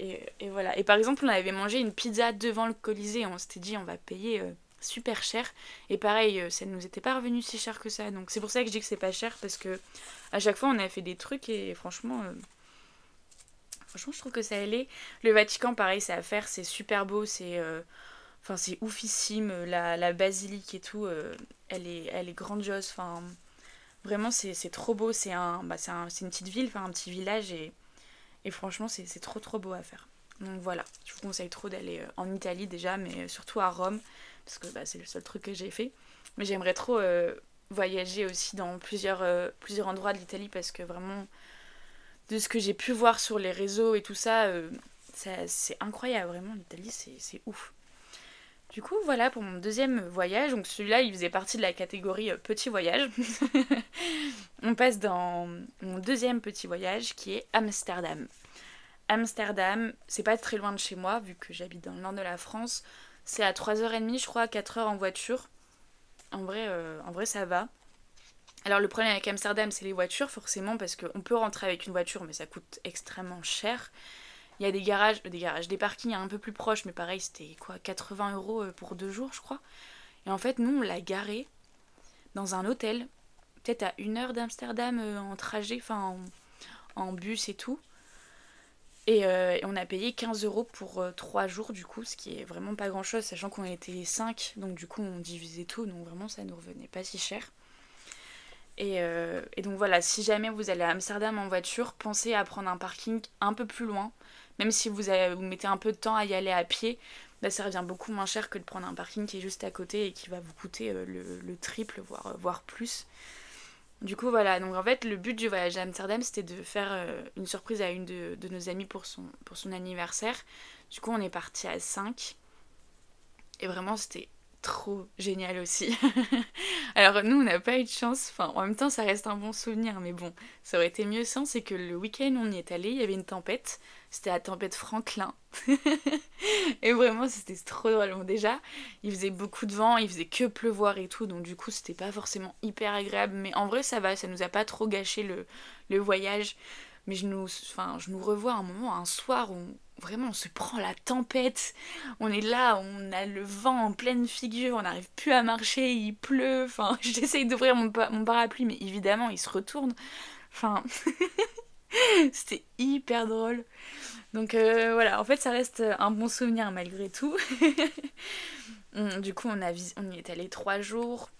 Et, et, voilà. Et par exemple, on avait mangé une pizza devant le Colisée. On s'était dit, on va payer super cher. Et pareil, euh, ça ne nous était pas revenu si cher que ça. Donc c'est pour ça que je dis que c'est pas cher parce que à chaque fois on a fait des trucs et franchement, euh, franchement, je trouve que ça allait. Le Vatican, pareil, c'est à faire, c'est super beau, c'est. Enfin, c'est oufissime, la, la, basilique et tout, elle, est, elle est grandiose. Enfin, vraiment, c'est trop beau. C'est un, bah, un, une petite ville, enfin, un petit village, et, et franchement, c'est trop trop beau à faire. Donc voilà, je vous conseille trop d'aller en Italie déjà, mais surtout à Rome, parce que bah, c'est le seul truc que j'ai fait. Mais j'aimerais trop voyager aussi dans plusieurs, euh, plusieurs endroits de l'Italie parce que vraiment, de ce que j'ai pu voir sur les réseaux et tout ça, euh, c'est incroyable, vraiment, l'Italie, c'est ouf. Du coup, voilà pour mon deuxième voyage. Donc celui-là, il faisait partie de la catégorie euh, petit voyage. On passe dans mon deuxième petit voyage qui est Amsterdam. Amsterdam, c'est pas très loin de chez moi, vu que j'habite dans le nord de la France. C'est à 3h30, je crois, 4h en voiture. En vrai, euh, en vrai, ça va. Alors le problème avec Amsterdam, c'est les voitures, forcément, parce qu'on peut rentrer avec une voiture, mais ça coûte extrêmement cher. Il y a des garages, euh, des garages, des parkings un peu plus proches, mais pareil, c'était quoi, 80 euros euh, pour deux jours, je crois. Et en fait, nous, on l'a garé dans un hôtel, peut-être à une heure d'Amsterdam en trajet, enfin en, bus et tout. Euh, et, on a payé 15 euros pour 3 euh, jours, du coup, ce qui est vraiment pas grand chose, sachant qu'on était 5, donc du coup on divisait tout, donc vraiment ça nous revenait pas si cher. Et, euh, donc voilà, si jamais vous allez à Amsterdam en voiture, pensez à prendre un parking un peu plus loin, même si vous, mettez un peu de temps à y aller à pied, bah, ça revient beaucoup moins cher que de prendre un parking qui est juste à côté et qui va vous coûter le, triple, voire plus. Du coup, voilà. Donc, en fait, le but du voyage à Amsterdam, c'était de faire euh, une surprise à une de, nos amies pour son, pour son anniversaire. Du coup, on est parti à 5. Et vraiment, c'était trop génial aussi. Alors nous, on n'a pas eu de chance. Enfin, en même temps, ça reste un bon souvenir. Mais bon, ça aurait été mieux sans. C'est que le week-end, on y est allé, il y avait une tempête. C'était la tempête Franklin. et vraiment, c'était trop drôle. Bon, déjà, il faisait beaucoup de vent, il faisait que pleuvoir et tout. Donc du coup, c'était pas forcément hyper agréable. Mais en vrai, ça va. Ça nous a pas trop gâché le, le voyage. Mais je nous, enfin, je nous revois un moment, un soir où vraiment on se prend la tempête, on est là, on a le vent en pleine figure, on n'arrive plus à marcher, il pleut, enfin j'essaye d'ouvrir mon, mon, parapluie mais évidemment il se retourne, enfin c'était hyper drôle. Donc euh, voilà, en fait ça reste un bon souvenir malgré tout. du coup on, a on y est allé trois jours,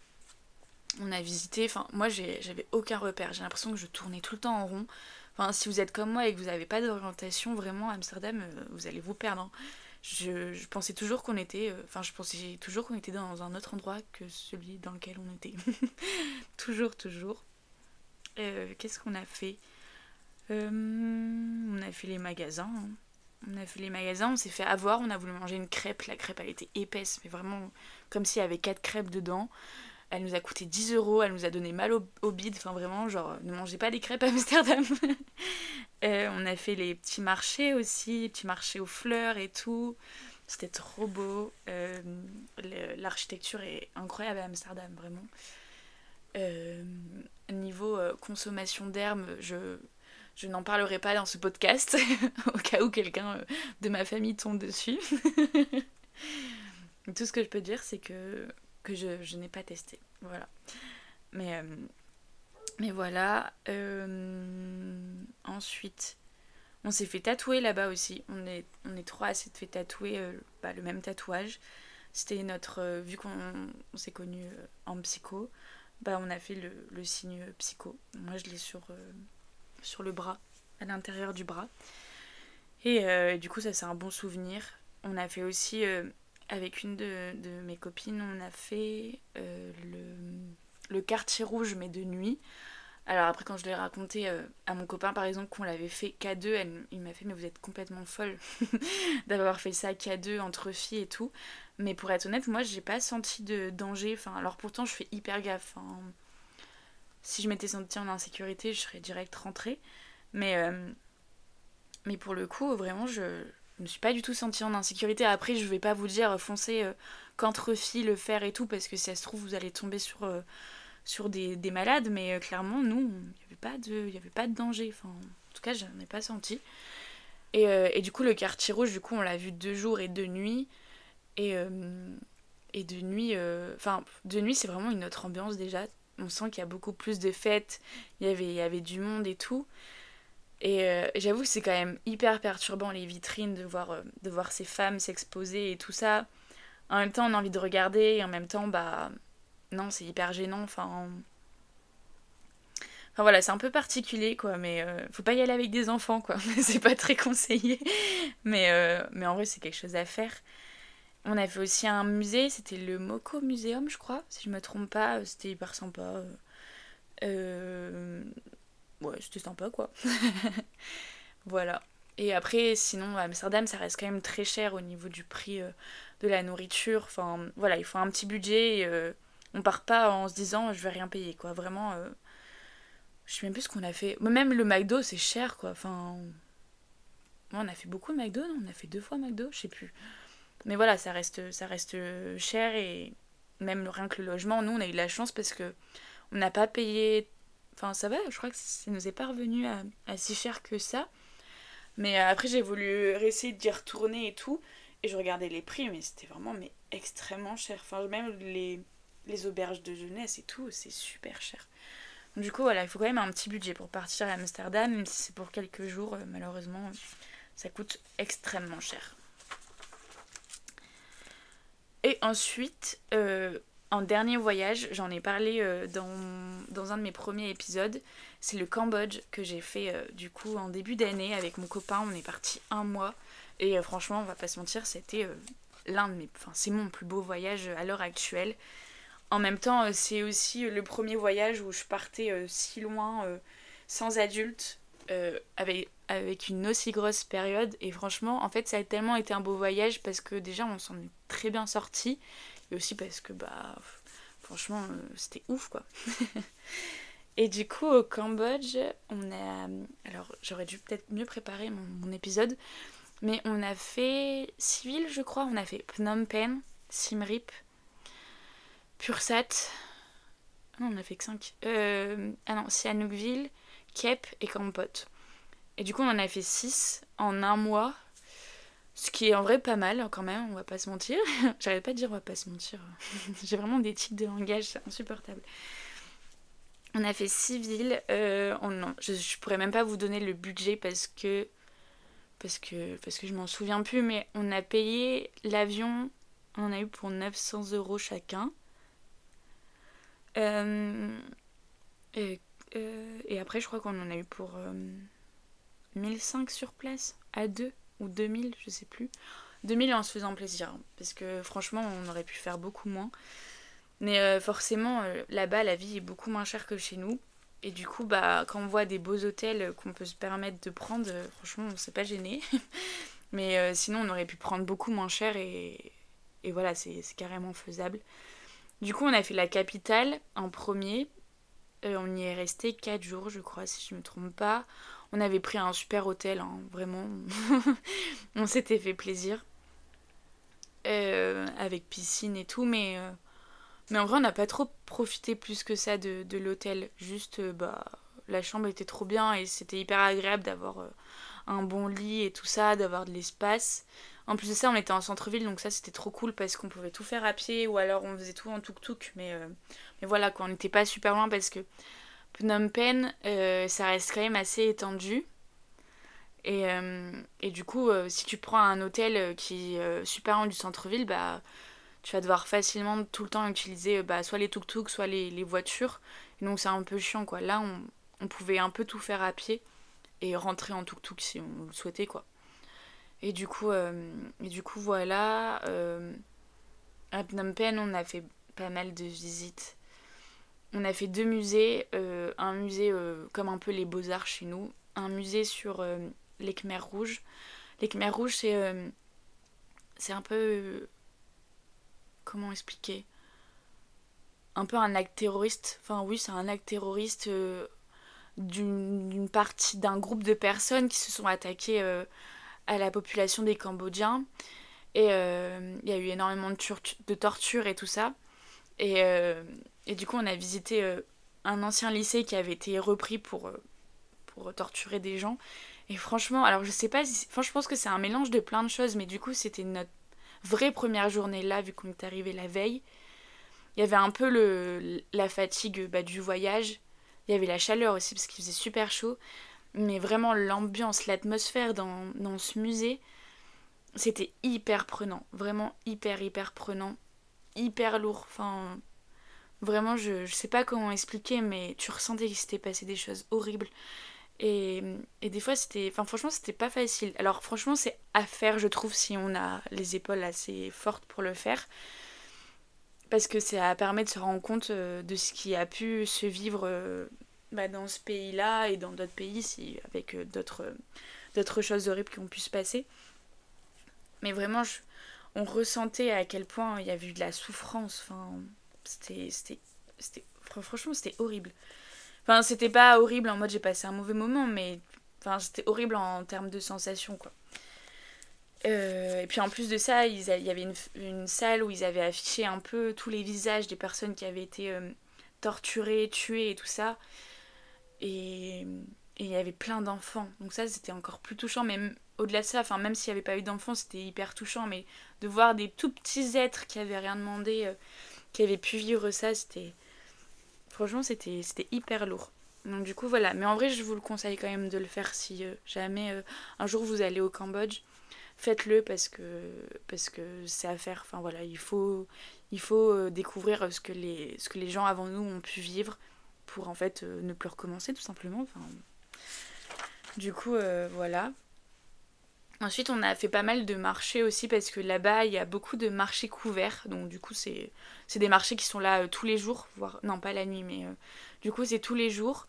on a visité, enfin moi j'avais aucun repère, j'ai l'impression que je tournais tout le temps en rond. Enfin, si vous êtes comme moi et que vous n'avez pas d'orientation, vraiment, Amsterdam, euh, vous allez vous perdre. Hein. Je, pensais toujours qu'on était. Euh, enfin, je pensais toujours qu'on était dans un autre endroit que celui dans lequel on était. toujours, toujours. Euh, qu'est-ce qu'on a fait? On a fait les magasins. Hein. On a fait les magasins, on s'est fait avoir, on a voulu manger une crêpe. La crêpe, elle était épaisse, mais vraiment comme s'il y avait quatre crêpes dedans. Elle nous a coûté 10 euros, elle nous a donné mal au, bide, enfin vraiment, genre, ne mangez pas des crêpes à Amsterdam. Euh, on a fait les petits marchés aussi, les petits marchés aux fleurs et tout. C'était trop beau. Euh, l'architecture est incroyable à Amsterdam, vraiment. Euh, niveau consommation d'herbes, je, je n'en parlerai pas dans ce podcast, au cas où quelqu'un de ma famille tombe dessus. Tout ce que je peux dire, c'est que que je, n'ai pas testé. Voilà. Mais, euh, mais voilà. Euh, ensuite, on s'est fait tatouer là-bas aussi. On est, on est trois à s'être fait tatouer euh, bah, le même tatouage. C'était notre. vu qu'on s'est connus en psycho, bah, on a fait le, le signe psycho. Moi, je l'ai sur, sur le bras, à l'intérieur du bras. Et, et, du coup, ça, c'est un bon souvenir. On a fait aussi avec une de, mes copines, on a fait euh, le, quartier rouge, mais de nuit. Alors après, quand je l'ai raconté euh, à mon copain, par exemple, qu'on l'avait fait qu'à deux, elle, il m'a fait, mais vous êtes complètement folle d'avoir fait ça qu'à deux, entre filles et tout. Mais pour être honnête, moi, j'ai pas senti de danger. Alors pourtant, je fais hyper gaffe. Hein. Si je m'étais sentie en insécurité, je serais direct rentrée. Mais, euh, mais pour le coup, vraiment, je, je me suis pas du tout sentie en insécurité. Après, je vais pas vous dire foncez euh, qu'entre filles le faire et tout, parce que si ça se trouve, vous allez tomber sur, euh, des, malades, mais euh, clairement, nous, il n'y avait, pas de, danger. En tout cas, je n'en ai pas senti. Et, du coup, le quartier rouge, du coup, on l'a vu deux jours et deux nuits. Et, et de nuit, enfin, de nuit, c'est vraiment une autre ambiance déjà. On sent qu'il y a beaucoup plus de fêtes, il il y avait du monde et tout. Et euh, j'avoue que c'est quand même hyper perturbant les vitrines de voir, euh, de voir ces femmes s'exposer et tout ça. En même temps, on a envie de regarder et en même temps, bah non, c'est hyper gênant. Enfin, enfin voilà, c'est un peu particulier quoi, mais euh, faut pas y aller avec des enfants quoi. c'est pas très conseillé. Mais, mais en vrai, c'est quelque chose à faire. On a fait aussi un musée, c'était le Moko Museum, je crois, si je me trompe pas. C'était hyper sympa. Euh, ouais, c'était sympa quoi. voilà. Et après, sinon, Amsterdam, ça reste quand même très cher au niveau du prix euh, de la nourriture. Enfin, voilà, il faut un petit budget. Et, euh, on part pas en se disant je vais rien payer quoi. Vraiment, euh, je sais même plus ce qu'on a fait. Même le McDo, c'est cher quoi. Enfin, on a fait beaucoup de McDo, non? On a fait deux fois McDo, je sais plus. Mais voilà, ça reste, ça reste cher et même rien que le logement, nous on a eu de la chance parce que on n'a pas payé Enfin, ça va, je crois que ça nous est pas revenu à, si cher que ça. Mais euh, après, j'ai voulu essayer d'y retourner et tout. Et je regardais les prix, mais c'était vraiment mais extrêmement cher. Enfin, même les, les auberges de jeunesse et tout, c'est super cher. du coup, voilà, il faut quand même un petit budget pour partir à Amsterdam, même si c'est pour quelques jours, euh, malheureusement, ça coûte extrêmement cher. Et ensuite, euh, en dernier voyage, j'en ai parlé euh, dans, dans, un de mes premiers épisodes, c'est le Cambodge que j'ai fait euh, du coup en début d'année avec mon copain. On est parti un mois et euh, franchement, on va pas se mentir, c'était l'un de mes. C'est mon plus beau voyage à l'heure actuelle. En même temps, c'est aussi le premier voyage où je partais si loin sans adulte avec, avec une aussi grosse période. Et franchement, en fait, ça a tellement été un beau voyage parce que déjà, on s'en est très bien sorti et aussi parce que, bah, franchement, euh, c'était ouf, quoi. et du coup, au Cambodge, on a. Alors, j'aurais dû peut-être mieux préparer mon, épisode, mais on a fait civil, je crois. On a fait Phnom Penh, Siem Reap, Pursat. Non, on a fait que 5. Euh, ah non, Sihanoukville, Kep et Kampot. Et du coup, on en a fait 6 en un mois. Ce qui est en vrai pas mal quand même, on va pas se mentir. J'arrête pas de dire on va pas se mentir. J'ai vraiment des tics de langage, c'est insupportable. On a fait six villes. Euh, je, je, pourrais même pas vous donner le budget parce que parce que parce que je m'en souviens plus, mais on a payé l'avion. On en a eu pour 900 euros chacun. Euh, et, euh, et, après, je crois qu'on en a eu pour 1005 sur place à deux ou 2000, je sais plus. 2000 en se faisant plaisir, parce que franchement, on aurait pu faire beaucoup moins. Mais euh, forcément, euh, là-bas, la vie est beaucoup moins chère que chez nous. Et du coup, bah, quand on voit des beaux hôtels qu'on peut se permettre de prendre, euh, franchement, on s'est pas gêné. Mais sinon, on aurait pu prendre beaucoup moins cher et, et voilà, c'est carrément faisable. Du coup, on a fait la capitale en premier. on y est resté 4 jours, je crois, si je ne me trompe pas. On avait pris un super hôtel, hein, vraiment. on s'était fait plaisir. Euh, avec piscine et tout, mais, euh, mais en vrai, on n'a pas trop profité plus que ça de, l'hôtel. Juste, euh, bah, la chambre était trop bien et c'était hyper agréable d'avoir un bon lit et tout ça, d'avoir de l'espace. En plus de ça, on était en centre-ville, donc ça c'était trop cool parce qu'on pouvait tout faire à pied ou alors on faisait tout en tuk-tuk. Mais, mais voilà, quoi, on n'était pas super loin parce que Phnom Penh, euh, ça reste quand même assez étendu. Et, euh, du coup, euh, si tu prends un hôtel qui est super loin du centre-ville, bah, tu vas devoir facilement tout le temps utiliser bah, soit les tuk-tuk, soit les, voitures. Et donc c'est un peu chiant, quoi. Là, on, pouvait un peu tout faire à pied et rentrer en tuk-tuk si on le souhaitait, quoi. Et du coup, et du coup voilà. à Phnom Penh, on a fait pas mal de visites on a fait deux musées, euh, un musée euh, comme un peu les beaux-arts chez nous, un musée sur euh, les Khmers rouges. Les Khmers rouges, c'est c'est un peu... comment expliquer? Un peu un acte terroriste. Enfin oui, c'est un acte terroriste d'une partie d'un groupe de personnes qui se sont attaquées à la population des Cambodgiens. Et il y a eu énormément de, de torture et tout ça. Et, et, du coup, on a visité euh, un ancien lycée qui avait été repris pour, euh, pour torturer des gens. Et franchement, alors je sais pas, enfin, je pense que c'est un mélange de plein de choses, mais du coup, c'était notre vraie première journée là, vu qu'on est arrivé la veille. Il y avait un peu le, la fatigue bah, du voyage. Il y avait la chaleur aussi, parce qu'il faisait super chaud. mais vraiment l'ambiance, l'atmosphère dans, dans ce musée, c'était hyper prenant. Vraiment hyper, hyper prenant. Hyper lourd. Enfin, vraiment, je, je sais pas comment expliquer, mais tu ressentais qu'il s'était passé des choses horribles. Et, et des fois, c'était. Enfin, franchement, c'était pas facile. Alors, franchement, c'est à faire, je trouve, si on a les épaules assez fortes pour le faire. Parce que ça permet de se rendre compte euh, de ce qui a pu se vivre euh, bah, dans ce pays-là et dans d'autres pays, si, avec euh, d'autres, choses horribles qui ont pu se passer. Mais vraiment, on ressentait à quel point il y avait eu de la souffrance. Enfin, c'était, c'était, franchement, c'était horrible. Enfin, c'était pas horrible en mode j'ai passé un mauvais moment, mais enfin, c'était horrible en termes de sensations, quoi. Euh, et puis en plus de ça, il y avait une, une, salle où ils avaient affiché un peu tous les visages des personnes qui avaient été euh, torturées, tuées et tout ça. Et il y avait plein d'enfants. Donc ça, c'était encore plus touchant. Même au-delà de ça, enfin, même s'il n'y avait pas eu d'enfants, c'était hyper touchant. Mais de voir des tout petits êtres qui avaient rien demandé, euh, qui avaient pu vivre ça, c'était Franchement, c'était hyper lourd. Donc du coup, voilà. Mais en vrai, je vous le conseille quand même de le faire si euh, jamais euh, un jour vous allez au Cambodge. Faites-le parce que parce que c'est à faire. Enfin voilà, il faut il faut euh, découvrir ce que les ce que les gens avant nous ont pu vivre pour en fait ne plus recommencer tout simplement. Enfin, du coup, voilà. Ensuite, on a fait pas mal de marchés aussi parce que là-bas, il y a beaucoup de marchés couverts. Donc, du coup, c'est des marchés qui sont là euh, tous les jours. Voire, non, pas la nuit, mais euh, du coup, c'est tous les jours.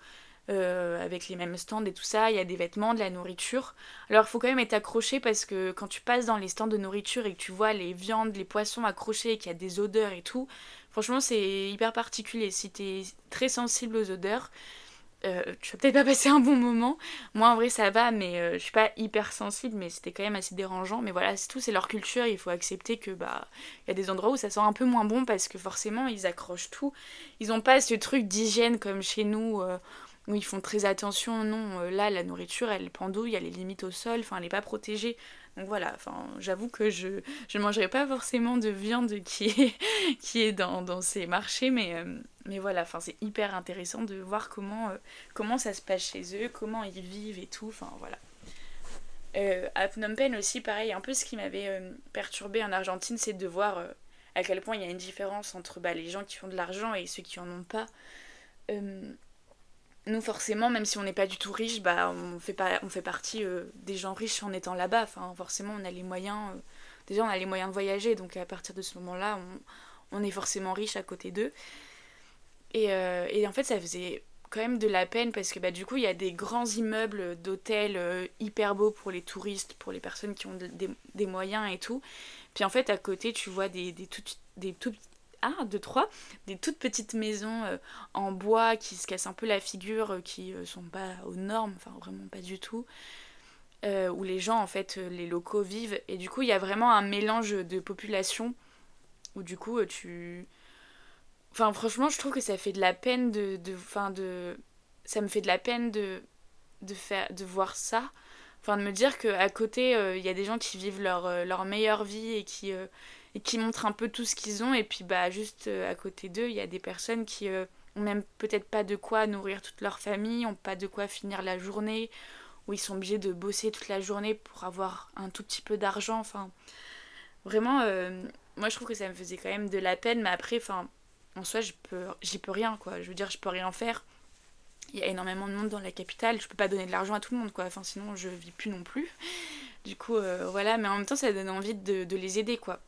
Euh, avec les mêmes stands et tout ça. Il y a des vêtements, de la nourriture. Alors, il faut quand même être accroché parce que quand tu passes dans les stands de nourriture et que tu vois les viandes, les poissons accrochés et qu'il y a des odeurs et tout, franchement, c'est hyper particulier. Si tu es très sensible aux odeurs, euh, tu vas peut-être pas passer un bon moment. Moi, en vrai, ça va, mais euh, je suis pas hyper sensible, mais c'était quand même assez dérangeant. Mais voilà, c'est tout, c'est leur culture. Il faut accepter que bah, il y a des endroits où ça sent un peu moins bon parce que forcément, ils accrochent tout. Ils ont pas ce truc d'hygiène comme chez nous euh, où ils font très attention. Non, là, la nourriture, elle pendouille, elle est limite au sol. Enfin, elle est pas protégée. Donc voilà, j'avoue que je ne mangerai pas forcément de viande qui est, qui est dans, ces marchés, mais, euh, voilà, c'est hyper intéressant de voir comment, euh, comment ça se passe chez eux, comment ils vivent et tout, enfin voilà. Euh, à Phnom Penh aussi, pareil, un peu ce qui m'avait perturbé en Argentine, c'est de voir à quel point il y a une différence entre bah, les gens qui font de l'argent et ceux qui en ont pas nous forcément, même si on n'est pas du tout riche, bah, on fait, pas, on fait partie euh, des gens riches en étant là-bas. Enfin, forcément, on a les moyens. Euh, déjà, on a les moyens de voyager, donc à partir de ce moment-là, on, est forcément riche à côté d'eux. Et, euh, et, en fait, ça faisait quand même de la peine parce que bah, du coup, il y a des grands immeubles d'hôtels hyper beaux pour les touristes, pour les personnes qui ont des, des, moyens et tout. Puis en fait, à côté, tu vois des, des, tout, des tout ah, deux, trois, des toutes petites maisons euh, en bois qui se cassent un peu la figure, euh, qui euh, sont pas aux normes, enfin vraiment pas du tout, où les gens, en fait, les locaux vivent. Et du coup, il y a vraiment un mélange de population, où du coup, tu... Enfin, franchement, je trouve que ça fait de la peine de... de, de... Ça me fait de la peine de, de, faire, de voir ça. Enfin, de me dire qu'à côté, il y a des gens qui vivent leur, leur meilleure vie et qui et qui montrent un peu tout ce qu'ils ont. Et puis bah juste euh, à côté d'eux, il y a des personnes qui euh, ont même peut-être pas de quoi nourrir toute leur famille, ont pas de quoi finir la journée, ou ils sont obligés de bosser toute la journée pour avoir un tout petit peu d'argent. Enfin, vraiment, euh, moi je trouve que ça me faisait quand même de la peine, mais après, enfin, en soi, je peux, j'y peux rien, quoi. Je veux dire, je peux rien faire. Il y a énormément de monde dans la capitale, je peux pas donner de l'argent à tout le monde, quoi. Enfin, sinon, je vis plus non plus. Du coup, voilà, mais en même temps, ça donne envie de, de les aider, quoi.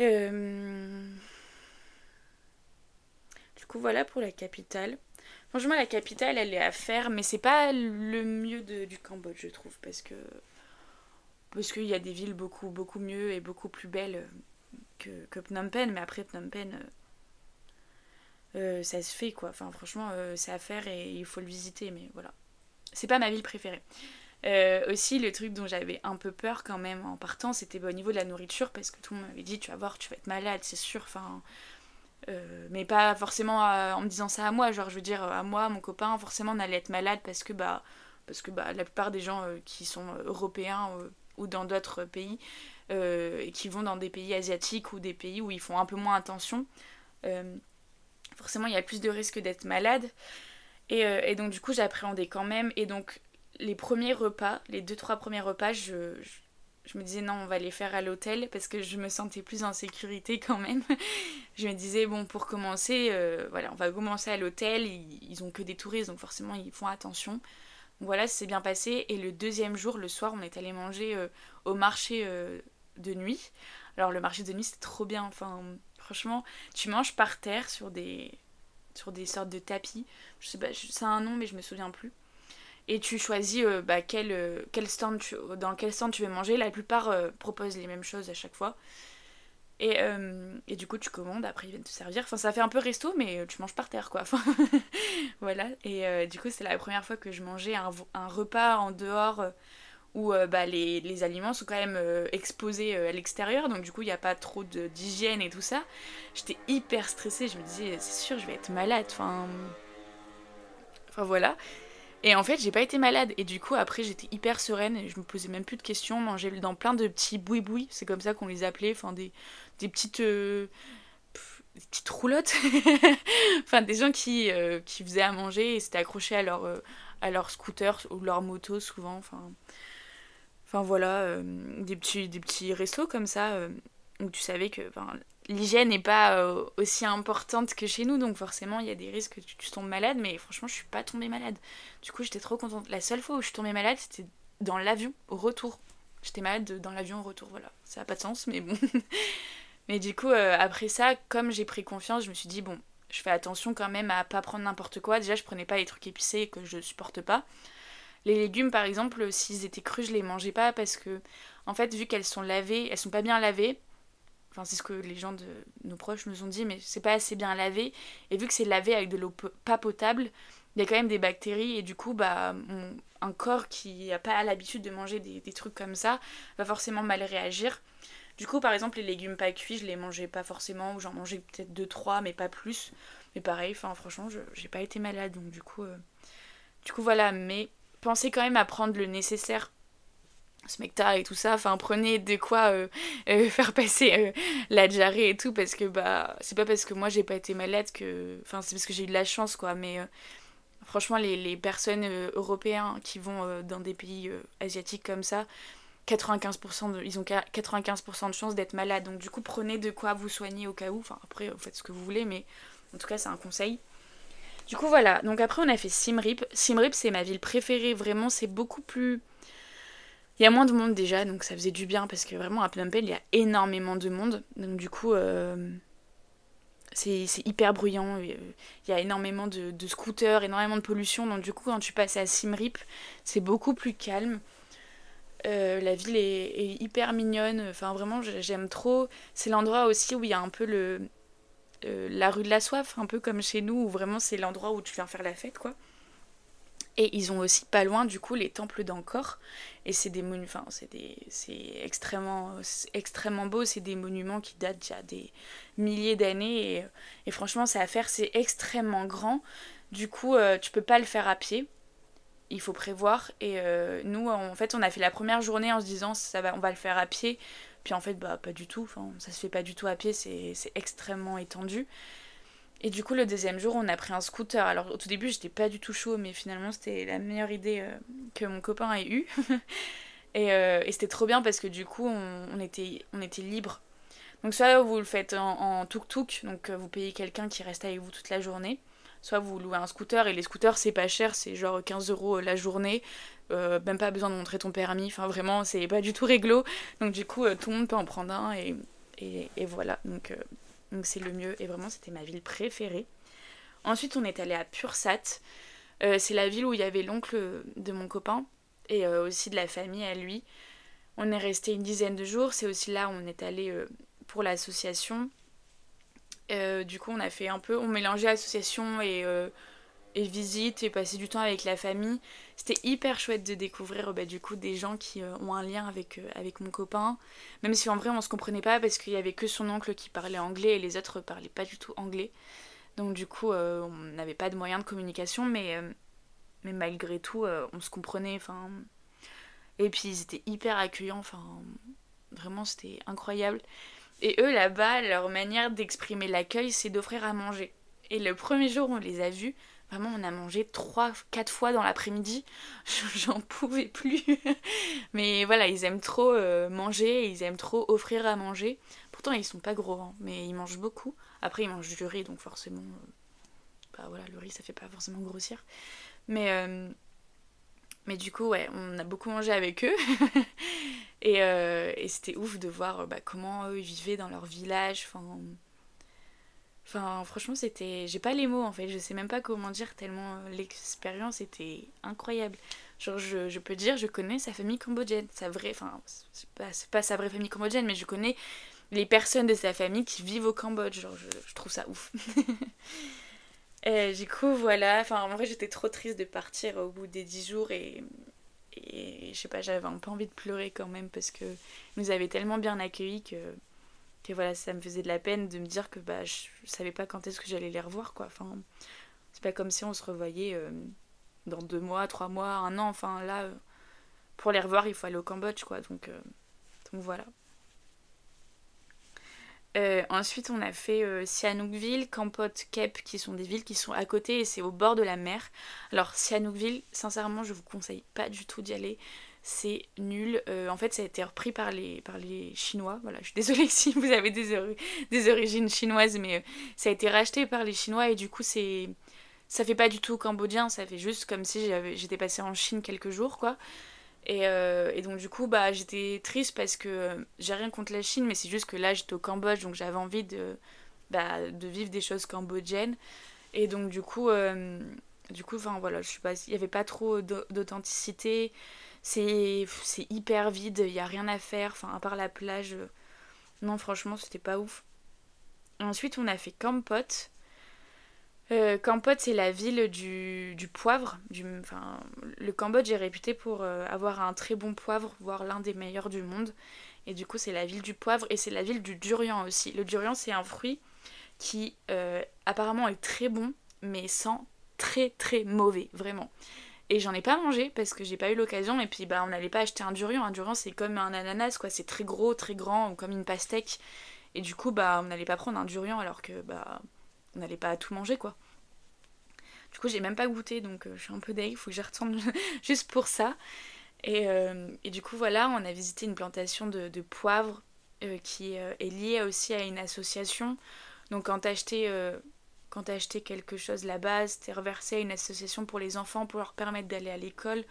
Euh, du coup, voilà pour la capitale. Franchement, la capitale, elle est à faire, mais c'est pas le mieux du Cambodge, je trouve, parce que parce qu'il y a des villes beaucoup beaucoup mieux et beaucoup plus belles que, que Phnom Penh, mais après Phnom Penh, euh, euh, ça se fait quoi. Enfin, franchement, c'est à faire et il faut le visiter, mais voilà. C'est pas ma ville préférée. Euh, aussi, le truc dont j'avais un peu peur quand même en partant, c'était au niveau de la nourriture, parce que tout le monde m'avait dit, tu vas voir, tu vas être malade, c'est sûr. Enfin, euh, mais pas forcément en me disant ça à moi, genre je veux dire à moi, mon copain, forcément on allait être malade parce que bah, parce que bah, la plupart des gens euh, qui sont européens ou dans d'autres pays, et qui vont dans des pays asiatiques ou des pays où ils font un peu moins attention, forcément il y a plus de risques d'être malade. Et, et donc du coup j'appréhendais quand même. Et donc les premiers repas, les deux trois premiers repas, je, je, me disais non, on va les faire à l'hôtel parce que je me sentais plus en sécurité quand même. je me disais bon, pour commencer, euh, voilà, on va commencer à l'hôtel. Ils, ont que des touristes, donc forcément ils font attention. Voilà, c'est bien passé. Et le deuxième jour, le soir, on est allé manger euh, au marché euh, de nuit. Alors le marché de nuit, c'est trop bien. Enfin, franchement, tu manges par terre sur des sur des sortes de tapis. Je sais pas, c'est un nom, mais je me souviens plus et tu choisis euh, bah, quel, euh, quel stand dans quel stand tu veux manger. La plupart euh, proposent les mêmes choses à chaque fois. Et, et, du coup, tu commandes, après ils viennent te servir. Enfin, ça fait un peu resto, mais tu manges par terre, quoi. Enfin, voilà. Et du coup, c'est la première fois que je mangeais un, un repas en dehors où bah, les, les, aliments sont quand même exposés à l'extérieur. Donc, du coup, il n'y a pas trop d'hygiène et tout ça. J'étais hyper stressée. Je me disais, c'est sûr, je vais être malade. Enfin, enfin voilà. Et en fait, j'ai pas été malade. Et du coup, après, j'étais hyper sereine et je me posais même plus de questions. Manger dans plein de petits boui-boui, c'est comme ça qu'on les appelait. Enfin, des, des petites. Euh, roulottes. enfin, des gens qui, euh, qui faisaient à manger et s'étaient accrochés à leur, euh, à leur scooter ou leur moto souvent. Enfin, enfin voilà, des, petits, des petits restos comme ça où tu savais que l'hygiène n'est pas euh, aussi importante que chez nous, donc forcément il y a des risques que tu, tombes malade, mais franchement je suis pas tombée malade. Du coup j'étais trop contente. La seule fois où je suis tombée malade c'était dans l'avion au retour. J'étais malade dans l'avion au retour, voilà. Ça n'a pas de sens, mais bon. mais du coup euh, après ça, comme j'ai pris confiance, je me suis dit bon, je fais attention quand même à pas prendre n'importe quoi. Déjà je prenais pas les trucs épicés que je supporte pas. Les légumes par exemple, s'ils étaient crus, je les mangeais pas parce que en fait vu qu'elles sont lavées, elles sont pas bien lavées Enfin, c'est ce que les gens de nos proches nous ont dit, mais c'est pas assez bien lavé. Et vu que c'est lavé avec de l'eau pas potable, il y a quand même des bactéries. Et du coup, bah, un corps qui n'a pas l'habitude de manger des, trucs comme ça va forcément mal réagir. Du coup, par exemple, les légumes pas cuits, je les mangeais pas forcément, ou j'en mangeais peut-être 2-3, mais pas plus. Mais pareil, enfin, franchement, je j'ai pas été malade, donc du coup, euh, du coup, voilà. Mais pensez quand même à prendre le nécessaire smecta et tout ça, enfin prenez de quoi euh, euh, faire passer euh, la diarrhée et tout parce que bah c'est pas parce que moi j'ai pas été malade que enfin c'est parce que j'ai eu de la chance quoi mais franchement les, les personnes européens qui vont dans des pays asiatiques comme ça 95% de, ils ont 95% de chances d'être malades. Donc du coup prenez de quoi vous soigner au cas où. Enfin après vous faites ce que vous voulez mais en tout cas c'est un conseil. Du coup voilà. Donc après on a fait Simrip. Simrip c'est ma ville préférée. Vraiment c'est beaucoup plus il y a moins de monde déjà, donc ça faisait du bien parce que vraiment à Phnom il y a énormément de monde. Donc du coup, euh, c'est hyper bruyant. Il y a énormément de, scooters, énormément de pollution. Donc du coup, quand tu passes à Simrip, c'est beaucoup plus calme. Euh, la ville est, hyper mignonne. Enfin, vraiment, j'aime trop. C'est l'endroit aussi où il y a un peu le, euh, la rue de la soif, un peu comme chez nous, où vraiment c'est l'endroit où tu viens faire la fête, quoi. Et ils ont aussi pas loin du coup les temples d'Angkor. Et c'est des monuments, enfin c'est des, extrêmement, extrêmement beau. C'est des monuments qui datent déjà des milliers d'années. Et, franchement, c'est à faire. C'est extrêmement grand. Du coup, euh, tu peux pas le faire à pied. Il faut prévoir. Et euh, nous, en fait, on a fait la première journée en se disant ça va, on va le faire à pied. Puis en fait, bah pas du tout. Enfin, ça se fait pas du tout à pied. C'est extrêmement étendu. Et du coup, le deuxième jour, on a pris un scooter. Alors, au tout début, j'étais pas du tout chaud, mais finalement, c'était la meilleure idée euh, que mon copain ait eue. Euh, et, c'était trop bien parce que du coup, on, était, on était libre. Donc, soit vous le faites en tuk-tuk, donc euh, vous payez quelqu'un qui reste avec vous toute la journée. Soit vous louez un scooter, et les scooters, c'est pas cher, c'est genre 15 euros la journée. même pas besoin de montrer ton permis. Enfin, vraiment, c'est pas du tout réglo. Donc, du coup, tout le monde peut en prendre un. Et, et, et voilà. Donc donc c'est le mieux et vraiment c'était ma ville préférée. Ensuite on est allé à Pursat. Euh, c'est la ville où il y avait l'oncle de mon copain et euh, aussi de la famille à lui. On est resté une dizaine de jours. C'est aussi là où on est allé euh, pour l'association. du coup on a fait un peu, on mélangeait association et et visite et passer du temps avec la famille. C'était hyper chouette de découvrir bah, du coup des gens qui euh, ont un lien avec, euh, avec mon copain. Même si en vrai on se comprenait pas parce qu'il y avait que son oncle qui parlait anglais et les autres parlaient pas du tout anglais. Donc du coup euh, on n'avait pas de moyens de communication mais, mais malgré tout on se comprenait. Enfin... Et puis ils étaient hyper accueillants. Enfin, vraiment c'était incroyable. Et eux là-bas, leur manière d'exprimer l'accueil c'est d'offrir à manger. Et le premier jour on les a vus, Vraiment, on a mangé trois, quatre fois dans l'après-midi. J'en pouvais plus. mais voilà, ils aiment trop euh, manger, ils aiment trop offrir à manger. Pourtant, ils sont pas gros, hein, mais ils mangent beaucoup. Après, ils mangent du riz, donc forcément, euh, bah voilà, le riz, ça fait pas forcément grossir. Mais, euh, mais du coup, ouais, on a beaucoup mangé avec eux. et, et c'était ouf de voir bah, comment eux ils vivaient dans leur village. Enfin Enfin, franchement, c'était. J'ai pas les mots en fait, je sais même pas comment dire, tellement euh, l'expérience était incroyable. Genre, je, peux dire, je connais sa famille cambodgienne, sa vraie. Enfin, c'est pas, pas, sa vraie famille cambodgienne, mais je connais les personnes de sa famille qui vivent au Cambodge. Genre, je, trouve ça ouf. du coup, voilà. Enfin, en vrai, j'étais trop triste de partir au bout des 10 jours et. Et je sais pas, j'avais un peu envie de pleurer quand même parce que nous avaient tellement bien accueillis que et voilà, ça me faisait de la peine de me dire que bah, je, savais pas quand est-ce que j'allais les revoir, quoi. Enfin, c'est pas comme si on se revoyait euh, dans deux mois, trois mois, un an. Enfin, là, euh, pour les revoir, il faut aller au Cambodge, quoi. Donc, euh, donc voilà. ensuite, on a fait Sihanoukville, Kampot, Kep, qui sont des villes qui sont à côté et c'est au bord de la mer. Alors, Sihanoukville, sincèrement, je vous conseille pas du tout d'y aller c'est nul. Euh, en fait, ça a été repris par les, par les Chinois. Voilà, je suis désolée si vous avez des, origines chinoises, mais euh, ça a été racheté par les Chinois et du coup, c'est ça fait pas du tout cambodgien, ça fait juste comme si j'étais passée en Chine quelques jours, quoi. Et, euh, et donc, du coup, bah, j'étais triste parce que j'ai rien contre la Chine, mais c'est juste que là, j'étais au Cambodge, donc j'avais envie de, bah, de vivre des choses cambodgiennes. Et donc, du coup, du coup, enfin voilà, je pas, il y avait pas trop d'authenticité. C'est hyper vide, il n'y a rien à faire, enfin, à part la plage. Non, franchement, c'était pas ouf. Ensuite, on a fait Kampot. Euh, Kampot, c'est la ville du, du poivre. Du, le Cambodge est réputé pour euh, avoir un très bon poivre, voire l'un des meilleurs du monde. Et du coup, c'est la ville du poivre et c'est la ville du durian aussi. Le durian, c'est un fruit qui euh, apparemment est très bon, mais sent très très mauvais, vraiment. Et j'en ai pas mangé parce que j'ai pas eu l'occasion. Et puis bah on n'allait pas acheter un durian. Un durian c'est comme un ananas quoi. C'est très gros, très grand, comme une pastèque. Et du coup bah on n'allait pas prendre un durian alors que bah on n'allait pas tout manger quoi. Du coup j'ai même pas goûté donc euh, je suis un peu deg. Faut que j'y retourne juste pour ça. Et, euh, et, du coup voilà on a visité une plantation de, poivre euh, qui est liée aussi à une association. Donc quand t'achetais quand t'as acheté quelque chose là-bas, c'était reversé à une association pour les enfants pour leur permettre d'aller à l'école.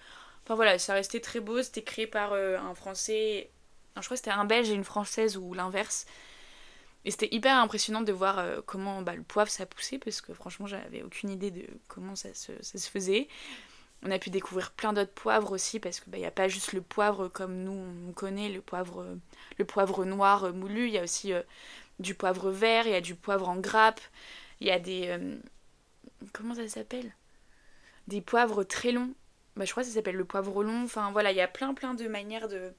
Enfin voilà, ça restait très beau, c'était créé par euh, un Français, non, je crois que c'était un Belge et une Française ou l'inverse. Et c'était hyper impressionnant de voir euh, comment bah, le poivre ça poussait parce que franchement j'avais aucune idée de comment ça se, faisait. On a pu découvrir plein d'autres poivres aussi parce qu'il n'y bah, a pas juste le poivre comme nous on connaît, le poivre, le poivre noir moulu, il y a aussi euh, du poivre vert, il y a du poivre en grappe. Il y a des. Euh, comment ça s'appelle? Des poivres très longs. Bah, je crois que ça s'appelle le poivre long. Enfin voilà, il y a plein plein de manières de,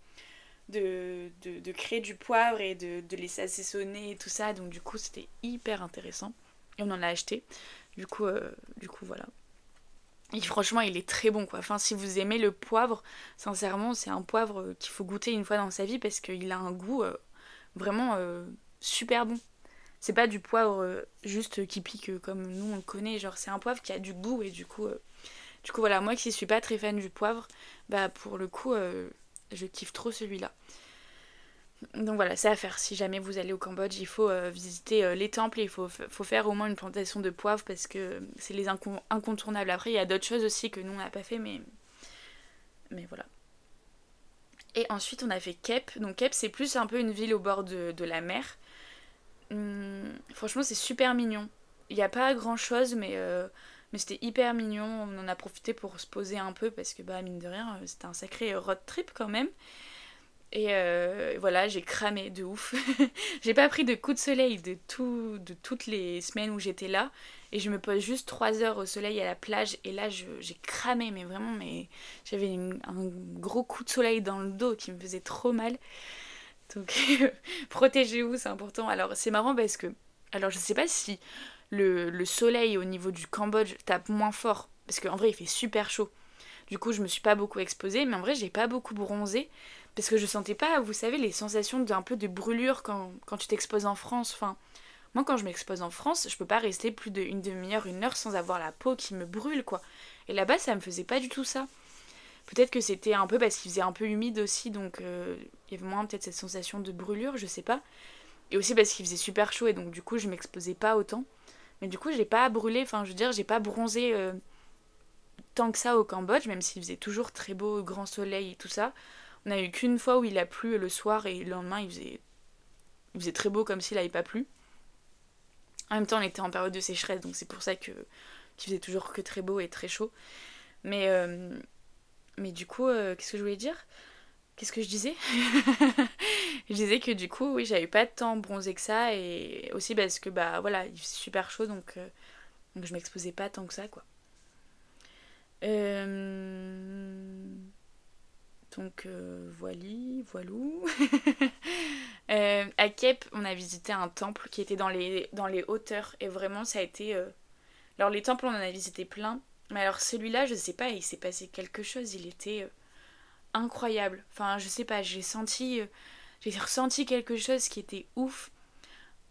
de, créer du poivre et de, de les assaisonner et tout ça. Donc du coup, c'était hyper intéressant. Et on en a acheté. Du coup, euh, du coup voilà. Et franchement, il est très bon quoi. Enfin, si vous aimez le poivre, sincèrement, c'est un poivre qu'il faut goûter une fois dans sa vie parce qu'il a un goût euh, vraiment super bon. C'est pas du poivre euh, juste qui pique euh, comme nous on le connaît, genre c'est un poivre qui a du goût et du coup, euh, du coup voilà, moi qui suis pas très fan du poivre, bah pour le coup je kiffe trop celui-là. Donc voilà, c'est à faire. Si jamais vous allez au Cambodge, il faut visiter les temples et il faut, faire au moins une plantation de poivre parce que c'est les incontournables. Après, il y a d'autres choses aussi que nous on n'a pas fait, mais, mais voilà. Et ensuite, on a fait Kep. Donc Kep, c'est plus un peu une ville au bord de la mer. Hum, franchement, c'est super mignon. Il n'y a pas grand chose, mais, euh, mais c'était hyper mignon. On en a profité pour se poser un peu parce que, bah, mine de rien, c'était un sacré road trip quand même. Et euh, voilà, j'ai cramé de ouf. j'ai pas pris de coup de soleil de, tout, de toutes les semaines où j'étais là. Et je me pose juste 3 heures au soleil à la plage. Et là, j'ai cramé, mais vraiment, mais j'avais un gros coup de soleil dans le dos qui me faisait trop mal. Donc protégez-vous, c'est important. Alors c'est marrant parce que, alors je sais pas si le, soleil au niveau du Cambodge tape moins fort, parce qu'en vrai il fait super chaud. Du coup je me suis pas beaucoup exposée, mais en vrai j'ai pas beaucoup bronzé, parce que je sentais pas, vous savez, les sensations d'un peu de brûlure quand, quand tu t'exposes en France. Enfin, Moi, quand je m'expose en France, je peux pas rester plus d'une demi-heure, une heure sans avoir la peau qui me brûle, quoi. Et là-bas, ça me faisait pas du tout ça. Peut-être que c'était un peu parce qu'il faisait un peu humide aussi, donc euh, il y avait moins peut-être cette sensation de brûlure, je sais pas. Et aussi parce qu'il faisait super chaud et donc du coup je m'exposais pas autant. Mais du coup j'ai pas brûlé, enfin je veux dire j'ai pas bronzé euh, tant que ça au Cambodge, même s'il faisait toujours très beau, grand soleil et tout ça. On a eu qu'une fois où il a plu le soir et le lendemain il faisait, il faisait très beau comme s'il avait pas plu. En même temps on était en période de sécheresse donc c'est pour ça que qu'il faisait toujours que très beau et très chaud. Mais euh, mais du coup, euh, qu'est-ce que je voulais dire? Qu'est-ce que je disais? Je disais que du coup, oui, j'avais pas tant bronzé que ça et aussi parce que bah voilà, il fait super chaud donc, euh, je m'exposais pas tant que ça quoi. Euh, donc voilà, voilou. à Kep, on a visité un temple qui était dans les, dans les hauteurs et vraiment ça a été. Alors les temples, on en a visité plein, mais alors celui-là, je sais pas, il s'est passé quelque chose, il était euh, incroyable. Enfin, je sais pas, j'ai senti, euh, j'ai ressenti quelque chose qui était ouf.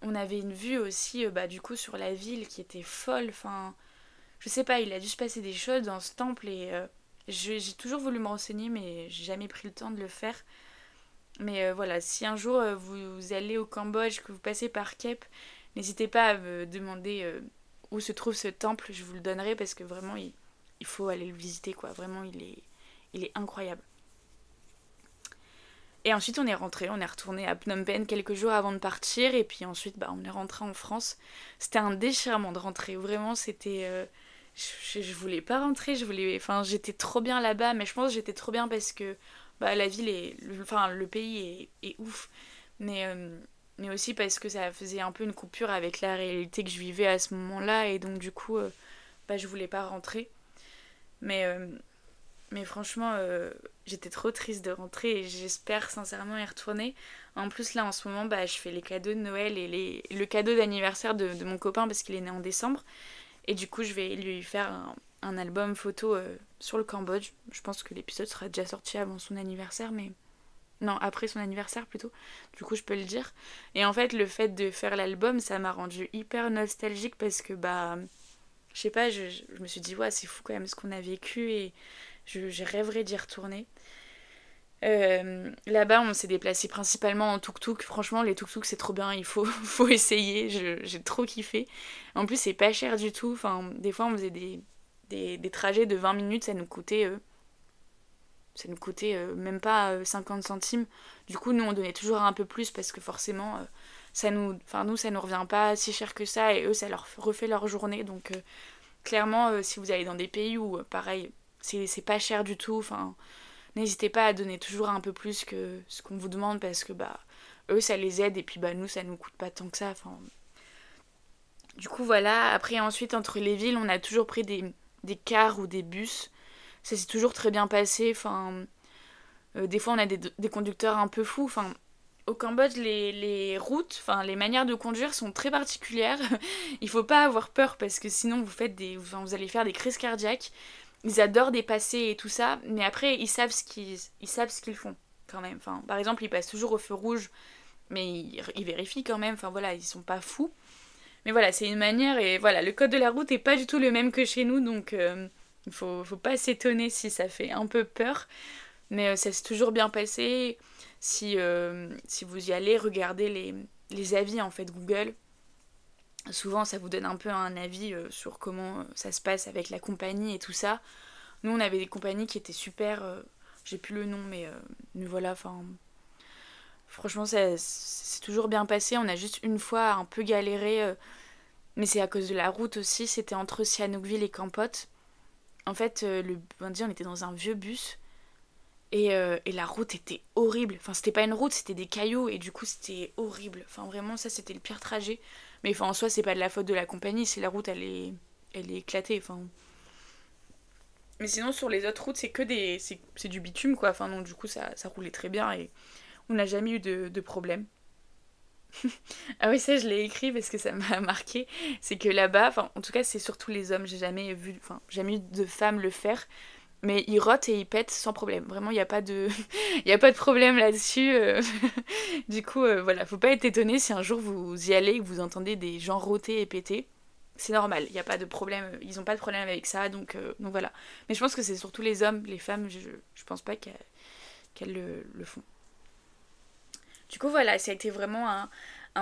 On avait une vue aussi, euh, bah du coup, sur la ville qui était folle. Enfin, je sais pas, il a dû se passer des choses dans ce temple et j'ai toujours voulu me renseigner, mais j'ai jamais pris le temps de le faire. Mais voilà, si un jour vous, allez au Cambodge, que vous passez par Kep, n'hésitez pas à me demander où se trouve ce temple, je vous le donnerai parce que vraiment il, faut aller le visiter quoi. Vraiment il est, il est incroyable. Et ensuite on est rentré, on est retourné à Phnom Penh quelques jours avant de partir et puis ensuite bah, on est rentré en France. C'était un déchirement de rentrer, vraiment c'était... Euh, je, voulais pas rentrer, je voulais... Enfin j'étais trop bien là-bas mais je pense que j'étais trop bien parce que bah, la ville est... Enfin le pays est, est ouf. Mais... Euh, mais aussi parce que ça faisait un peu une coupure avec la réalité que je vivais à ce moment-là et donc du coup euh, bah, je voulais pas rentrer. Mais euh, mais franchement euh, j'étais trop triste de rentrer et j'espère sincèrement y retourner. En plus là en ce moment bah, je fais les cadeaux de Noël et les, le cadeau d'anniversaire de, mon copain parce qu'il est né en décembre. Et du coup je vais lui faire un, un album photo sur le Cambodge. Je pense que l'épisode sera déjà sorti avant son anniversaire mais non, après son anniversaire plutôt. Du coup, je peux le dire. Et en fait, le fait de faire l'album, ça m'a rendu hyper nostalgique parce que, bah, je sais pas, je, me suis dit, ouais, c'est fou quand même ce qu'on a vécu et j'ai rêverais d'y retourner. Euh, là-bas, on s'est déplacé principalement en tuk-tuk. Franchement, les tuk-tuk, c'est trop bien, il faut, faut essayer. J'ai trop kiffé. En plus, c'est pas cher du tout. Enfin, des fois, on faisait des, des, trajets de 20 minutes, ça nous coûtait. Euh, ça nous coûtait euh, même pas 50 euh, centimes. Du coup, nous, on donnait toujours un peu plus parce que forcément, euh, ça nous, enfin, nous, ça nous revient pas si cher que ça et eux, ça leur refait leur journée. Donc, clairement, si vous allez dans des pays où, pareil, c'est pas cher du tout, n'hésitez pas à donner toujours un peu plus que ce qu'on vous demande parce que, bah, eux, ça les aide et puis, bah, nous, ça nous coûte pas tant que ça. Enfin, du coup, voilà. Après, ensuite, entre les villes, on a toujours pris des cars ou des bus ça s'est toujours très bien passé. Enfin, euh, des fois, on a des, conducteurs un peu fous. Enfin, au Cambodge, les, routes, enfin, les manières de conduire sont très particulières. Il faut pas avoir peur parce que sinon, vous, faites des, vous allez faire des crises cardiaques. Ils adorent dépasser et tout ça, mais après, ils savent ce qu'ils, ils savent ce qu'ils font quand même. Enfin, par exemple, ils passent toujours au feu rouge, mais ils, vérifient quand même. Enfin, voilà, ils sont pas fous. Mais voilà, c'est une manière et voilà, le code de la route est pas du tout le même que chez nous, donc euh, il faut, faut pas s'étonner si ça fait un peu peur, mais euh, ça s'est toujours bien passé. Si, euh, si vous y allez, regardez les, les, avis en fait Google. Souvent, ça vous donne un peu un avis euh, sur comment ça se passe avec la compagnie et tout ça. Nous, on avait des compagnies qui étaient super. J'ai plus le nom, mais, mais voilà, enfin. Franchement, ça c'est toujours bien passé. On a juste une fois un peu galéré, mais c'est à cause de la route aussi. C'était entre Sihanoukville et Kampot. En fait, euh, le lundi, on était dans un vieux bus. Euh, et, la route était horrible. Enfin, c'était pas une route, c'était des cailloux. Et du coup, c'était horrible. Enfin, vraiment, ça, c'était le pire trajet. Mais enfin, en soi, c'est pas de la faute de la compagnie. Si la route, elle est, elle est éclatée. Enfin. Mais sinon, sur les autres routes, c'est que. C'est du bitume, quoi. Enfin, donc, du coup, ça, roulait très bien. Et on n'a jamais eu de problème. ah oui, ça je l'ai écrit parce que ça m'a marqué. C'est que là-bas, en tout cas, c'est surtout les hommes. J'ai jamais vu, jamais de femmes le faire. mais il rote et il pète sans problème. Vraiment, il n'y a, pas de... y a pas de problème là-dessus. Euh. du coup, euh, voilà, faut pas être étonné si un jour vous y allez et que vous entendez des gens roter et péter. C'est normal, il a pas de problème, ils n'ont pas de problème avec ça, donc, euh, donc voilà. Mais je pense que c'est surtout les hommes, les femmes, je, je pense pas qu'elles le, le, font. Du coup, voilà, ça a été vraiment un,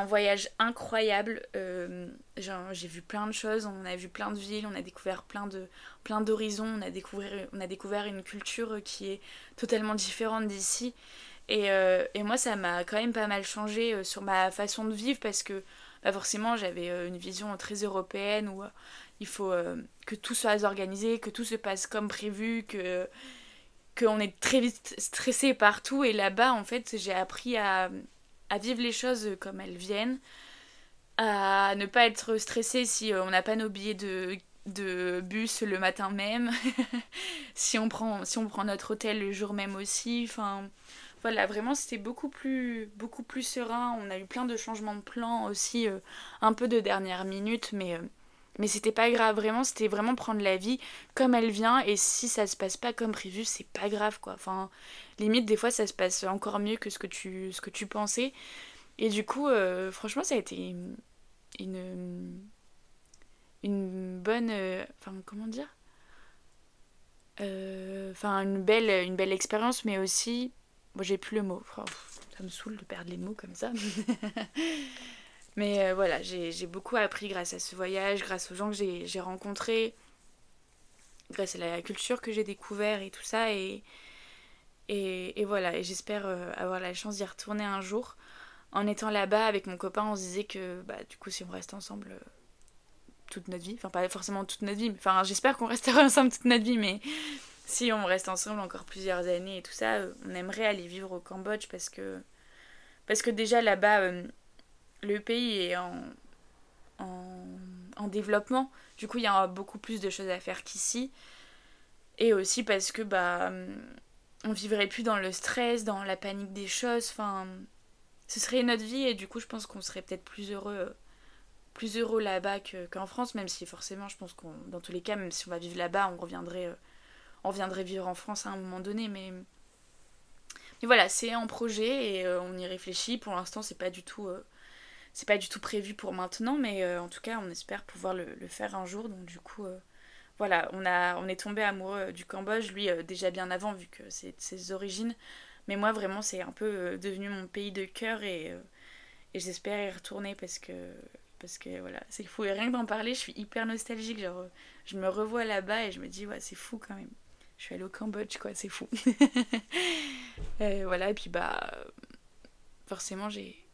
voyage incroyable. Euh, j'ai vu plein de choses, on a vu plein de villes, on a découvert plein de plein d'horizons, on a découvert une culture qui est totalement différente d'ici. Et, euh, et, moi, ça m'a quand même pas mal changé euh, sur ma façon de vivre parce que bah forcément, j'avais une vision très européenne où il faut que tout soit organisé, que tout se passe comme prévu, que qu'on est très vite stressé partout. Et là-bas, en fait, j'ai appris à, à vivre les choses comme elles viennent, à ne pas être stressé si on n'a pas nos billets de, de bus le matin même, si, on prend, si on prend notre hôtel le jour même aussi. Enfin, voilà, vraiment c'était beaucoup plus, beaucoup plus serein. On a eu plein de changements de plan aussi, euh, un peu de dernière minute, mais, euh, mais c'était pas grave. Vraiment, c'était vraiment prendre la vie comme elle vient. Et si ça se passe pas comme prévu, c'est pas grave quoi. Enfin, limite des fois ça se passe encore mieux que ce que tu, ce que tu pensais. Et du coup, euh, franchement, ça a été une, une, bonne... Euh, enfin, comment dire? Euh, Enfin, une belle, une belle expérience, mais aussi... Bon, j'ai plus le mot. ça me saoule de perdre les mots comme ça. mais voilà, j'ai beaucoup appris grâce à ce voyage, grâce aux gens que j'ai rencontrés, grâce à la culture que j'ai découvert et tout ça. Et, et, voilà, et j'espère euh, avoir la chance d'y retourner un jour. En étant là-bas avec mon copain, on se disait que bah, du coup, si on reste ensemble euh, toute notre vie, enfin pas forcément toute notre vie, mais enfin j'espère qu'on restera ensemble toute notre vie, mais si on reste ensemble encore plusieurs années et tout ça, euh, on aimerait aller vivre au Cambodge parce que, parce que déjà là-bas, le pays est en, en, en, développement. Du coup, il y a beaucoup plus de choses à faire qu'ici. Et aussi parce que bah on vivrait plus dans le stress, dans la panique des choses. Enfin, ce serait notre vie et du coup, je pense qu'on serait peut-être plus heureux, plus heureux là-bas qu'en France, même si forcément, je pense qu'on, dans tous les cas, même si on va vivre là-bas, on reviendrait, euh, on vivre en France à un moment donné. Mais, mais voilà, c'est un projet et euh, on y réfléchit. Pour l'instant, c'est pas du tout, euh, c'est pas du tout prévu pour maintenant, mais en tout cas, on espère pouvoir le, faire un jour. Donc du coup voilà, on, a, on est tombé amoureux du Cambodge, lui euh, déjà bien avant, vu que c'est ses origines. Mais moi, vraiment, c'est un peu euh, devenu mon pays de cœur et, euh, et j'espère y retourner parce que, parce que voilà, c'est fou. Et rien que d'en parler, je suis hyper nostalgique. Genre, je me revois là-bas et je me dis, ouais, c'est fou quand même. Je suis allée au Cambodge, quoi, c'est fou. voilà, et puis bah, forcément, j'ai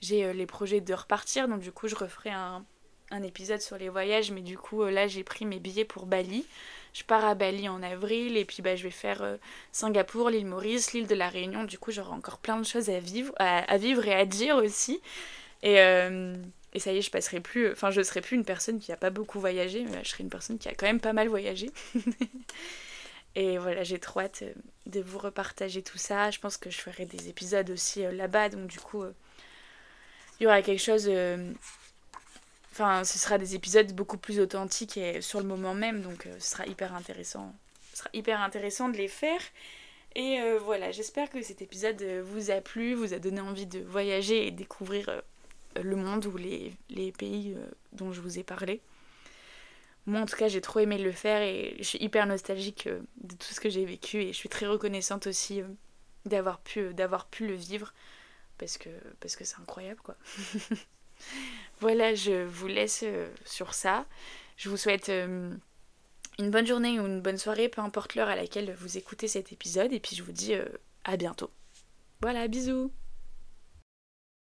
j'ai les projets de repartir, donc du coup, je referai un un épisode sur les voyages, mais du coup euh, là j'ai pris mes billets pour Bali. Je pars à Bali en avril et puis bah, je vais faire euh, Singapour, l'île Maurice, l'île de la Réunion. Du coup j'aurai encore plein de choses à vivre, à, vivre et à dire aussi. Et, euh, et, ça y est, je passerai plus, enfin je serai plus une personne qui a pas beaucoup voyagé, mais je serai une personne qui a quand même pas mal voyagé. et voilà, j'ai trop hâte de vous repartager tout ça. Je pense que je ferai des épisodes aussi là-bas, donc du coup il y aura quelque chose Enfin, ce sera des épisodes beaucoup plus authentiques et sur le moment même, donc euh, ce sera hyper intéressant. Ce sera hyper intéressant de les faire. Et euh, voilà, j'espère que cet épisode euh, vous a plu, vous a donné envie de voyager et découvrir le monde ou les, les pays dont je vous ai parlé. Moi, en tout cas, j'ai trop aimé le faire et je suis hyper nostalgique de tout ce que j'ai vécu et je suis très reconnaissante aussi d'avoir pu, d'avoir pu le vivre parce que c'est incroyable, quoi. Voilà, je vous laisse euh, sur ça. Je vous souhaite euh, une bonne journée ou une bonne soirée, peu importe l'heure à laquelle vous écoutez cet épisode. Et puis je vous dis euh, à bientôt. Voilà, bisous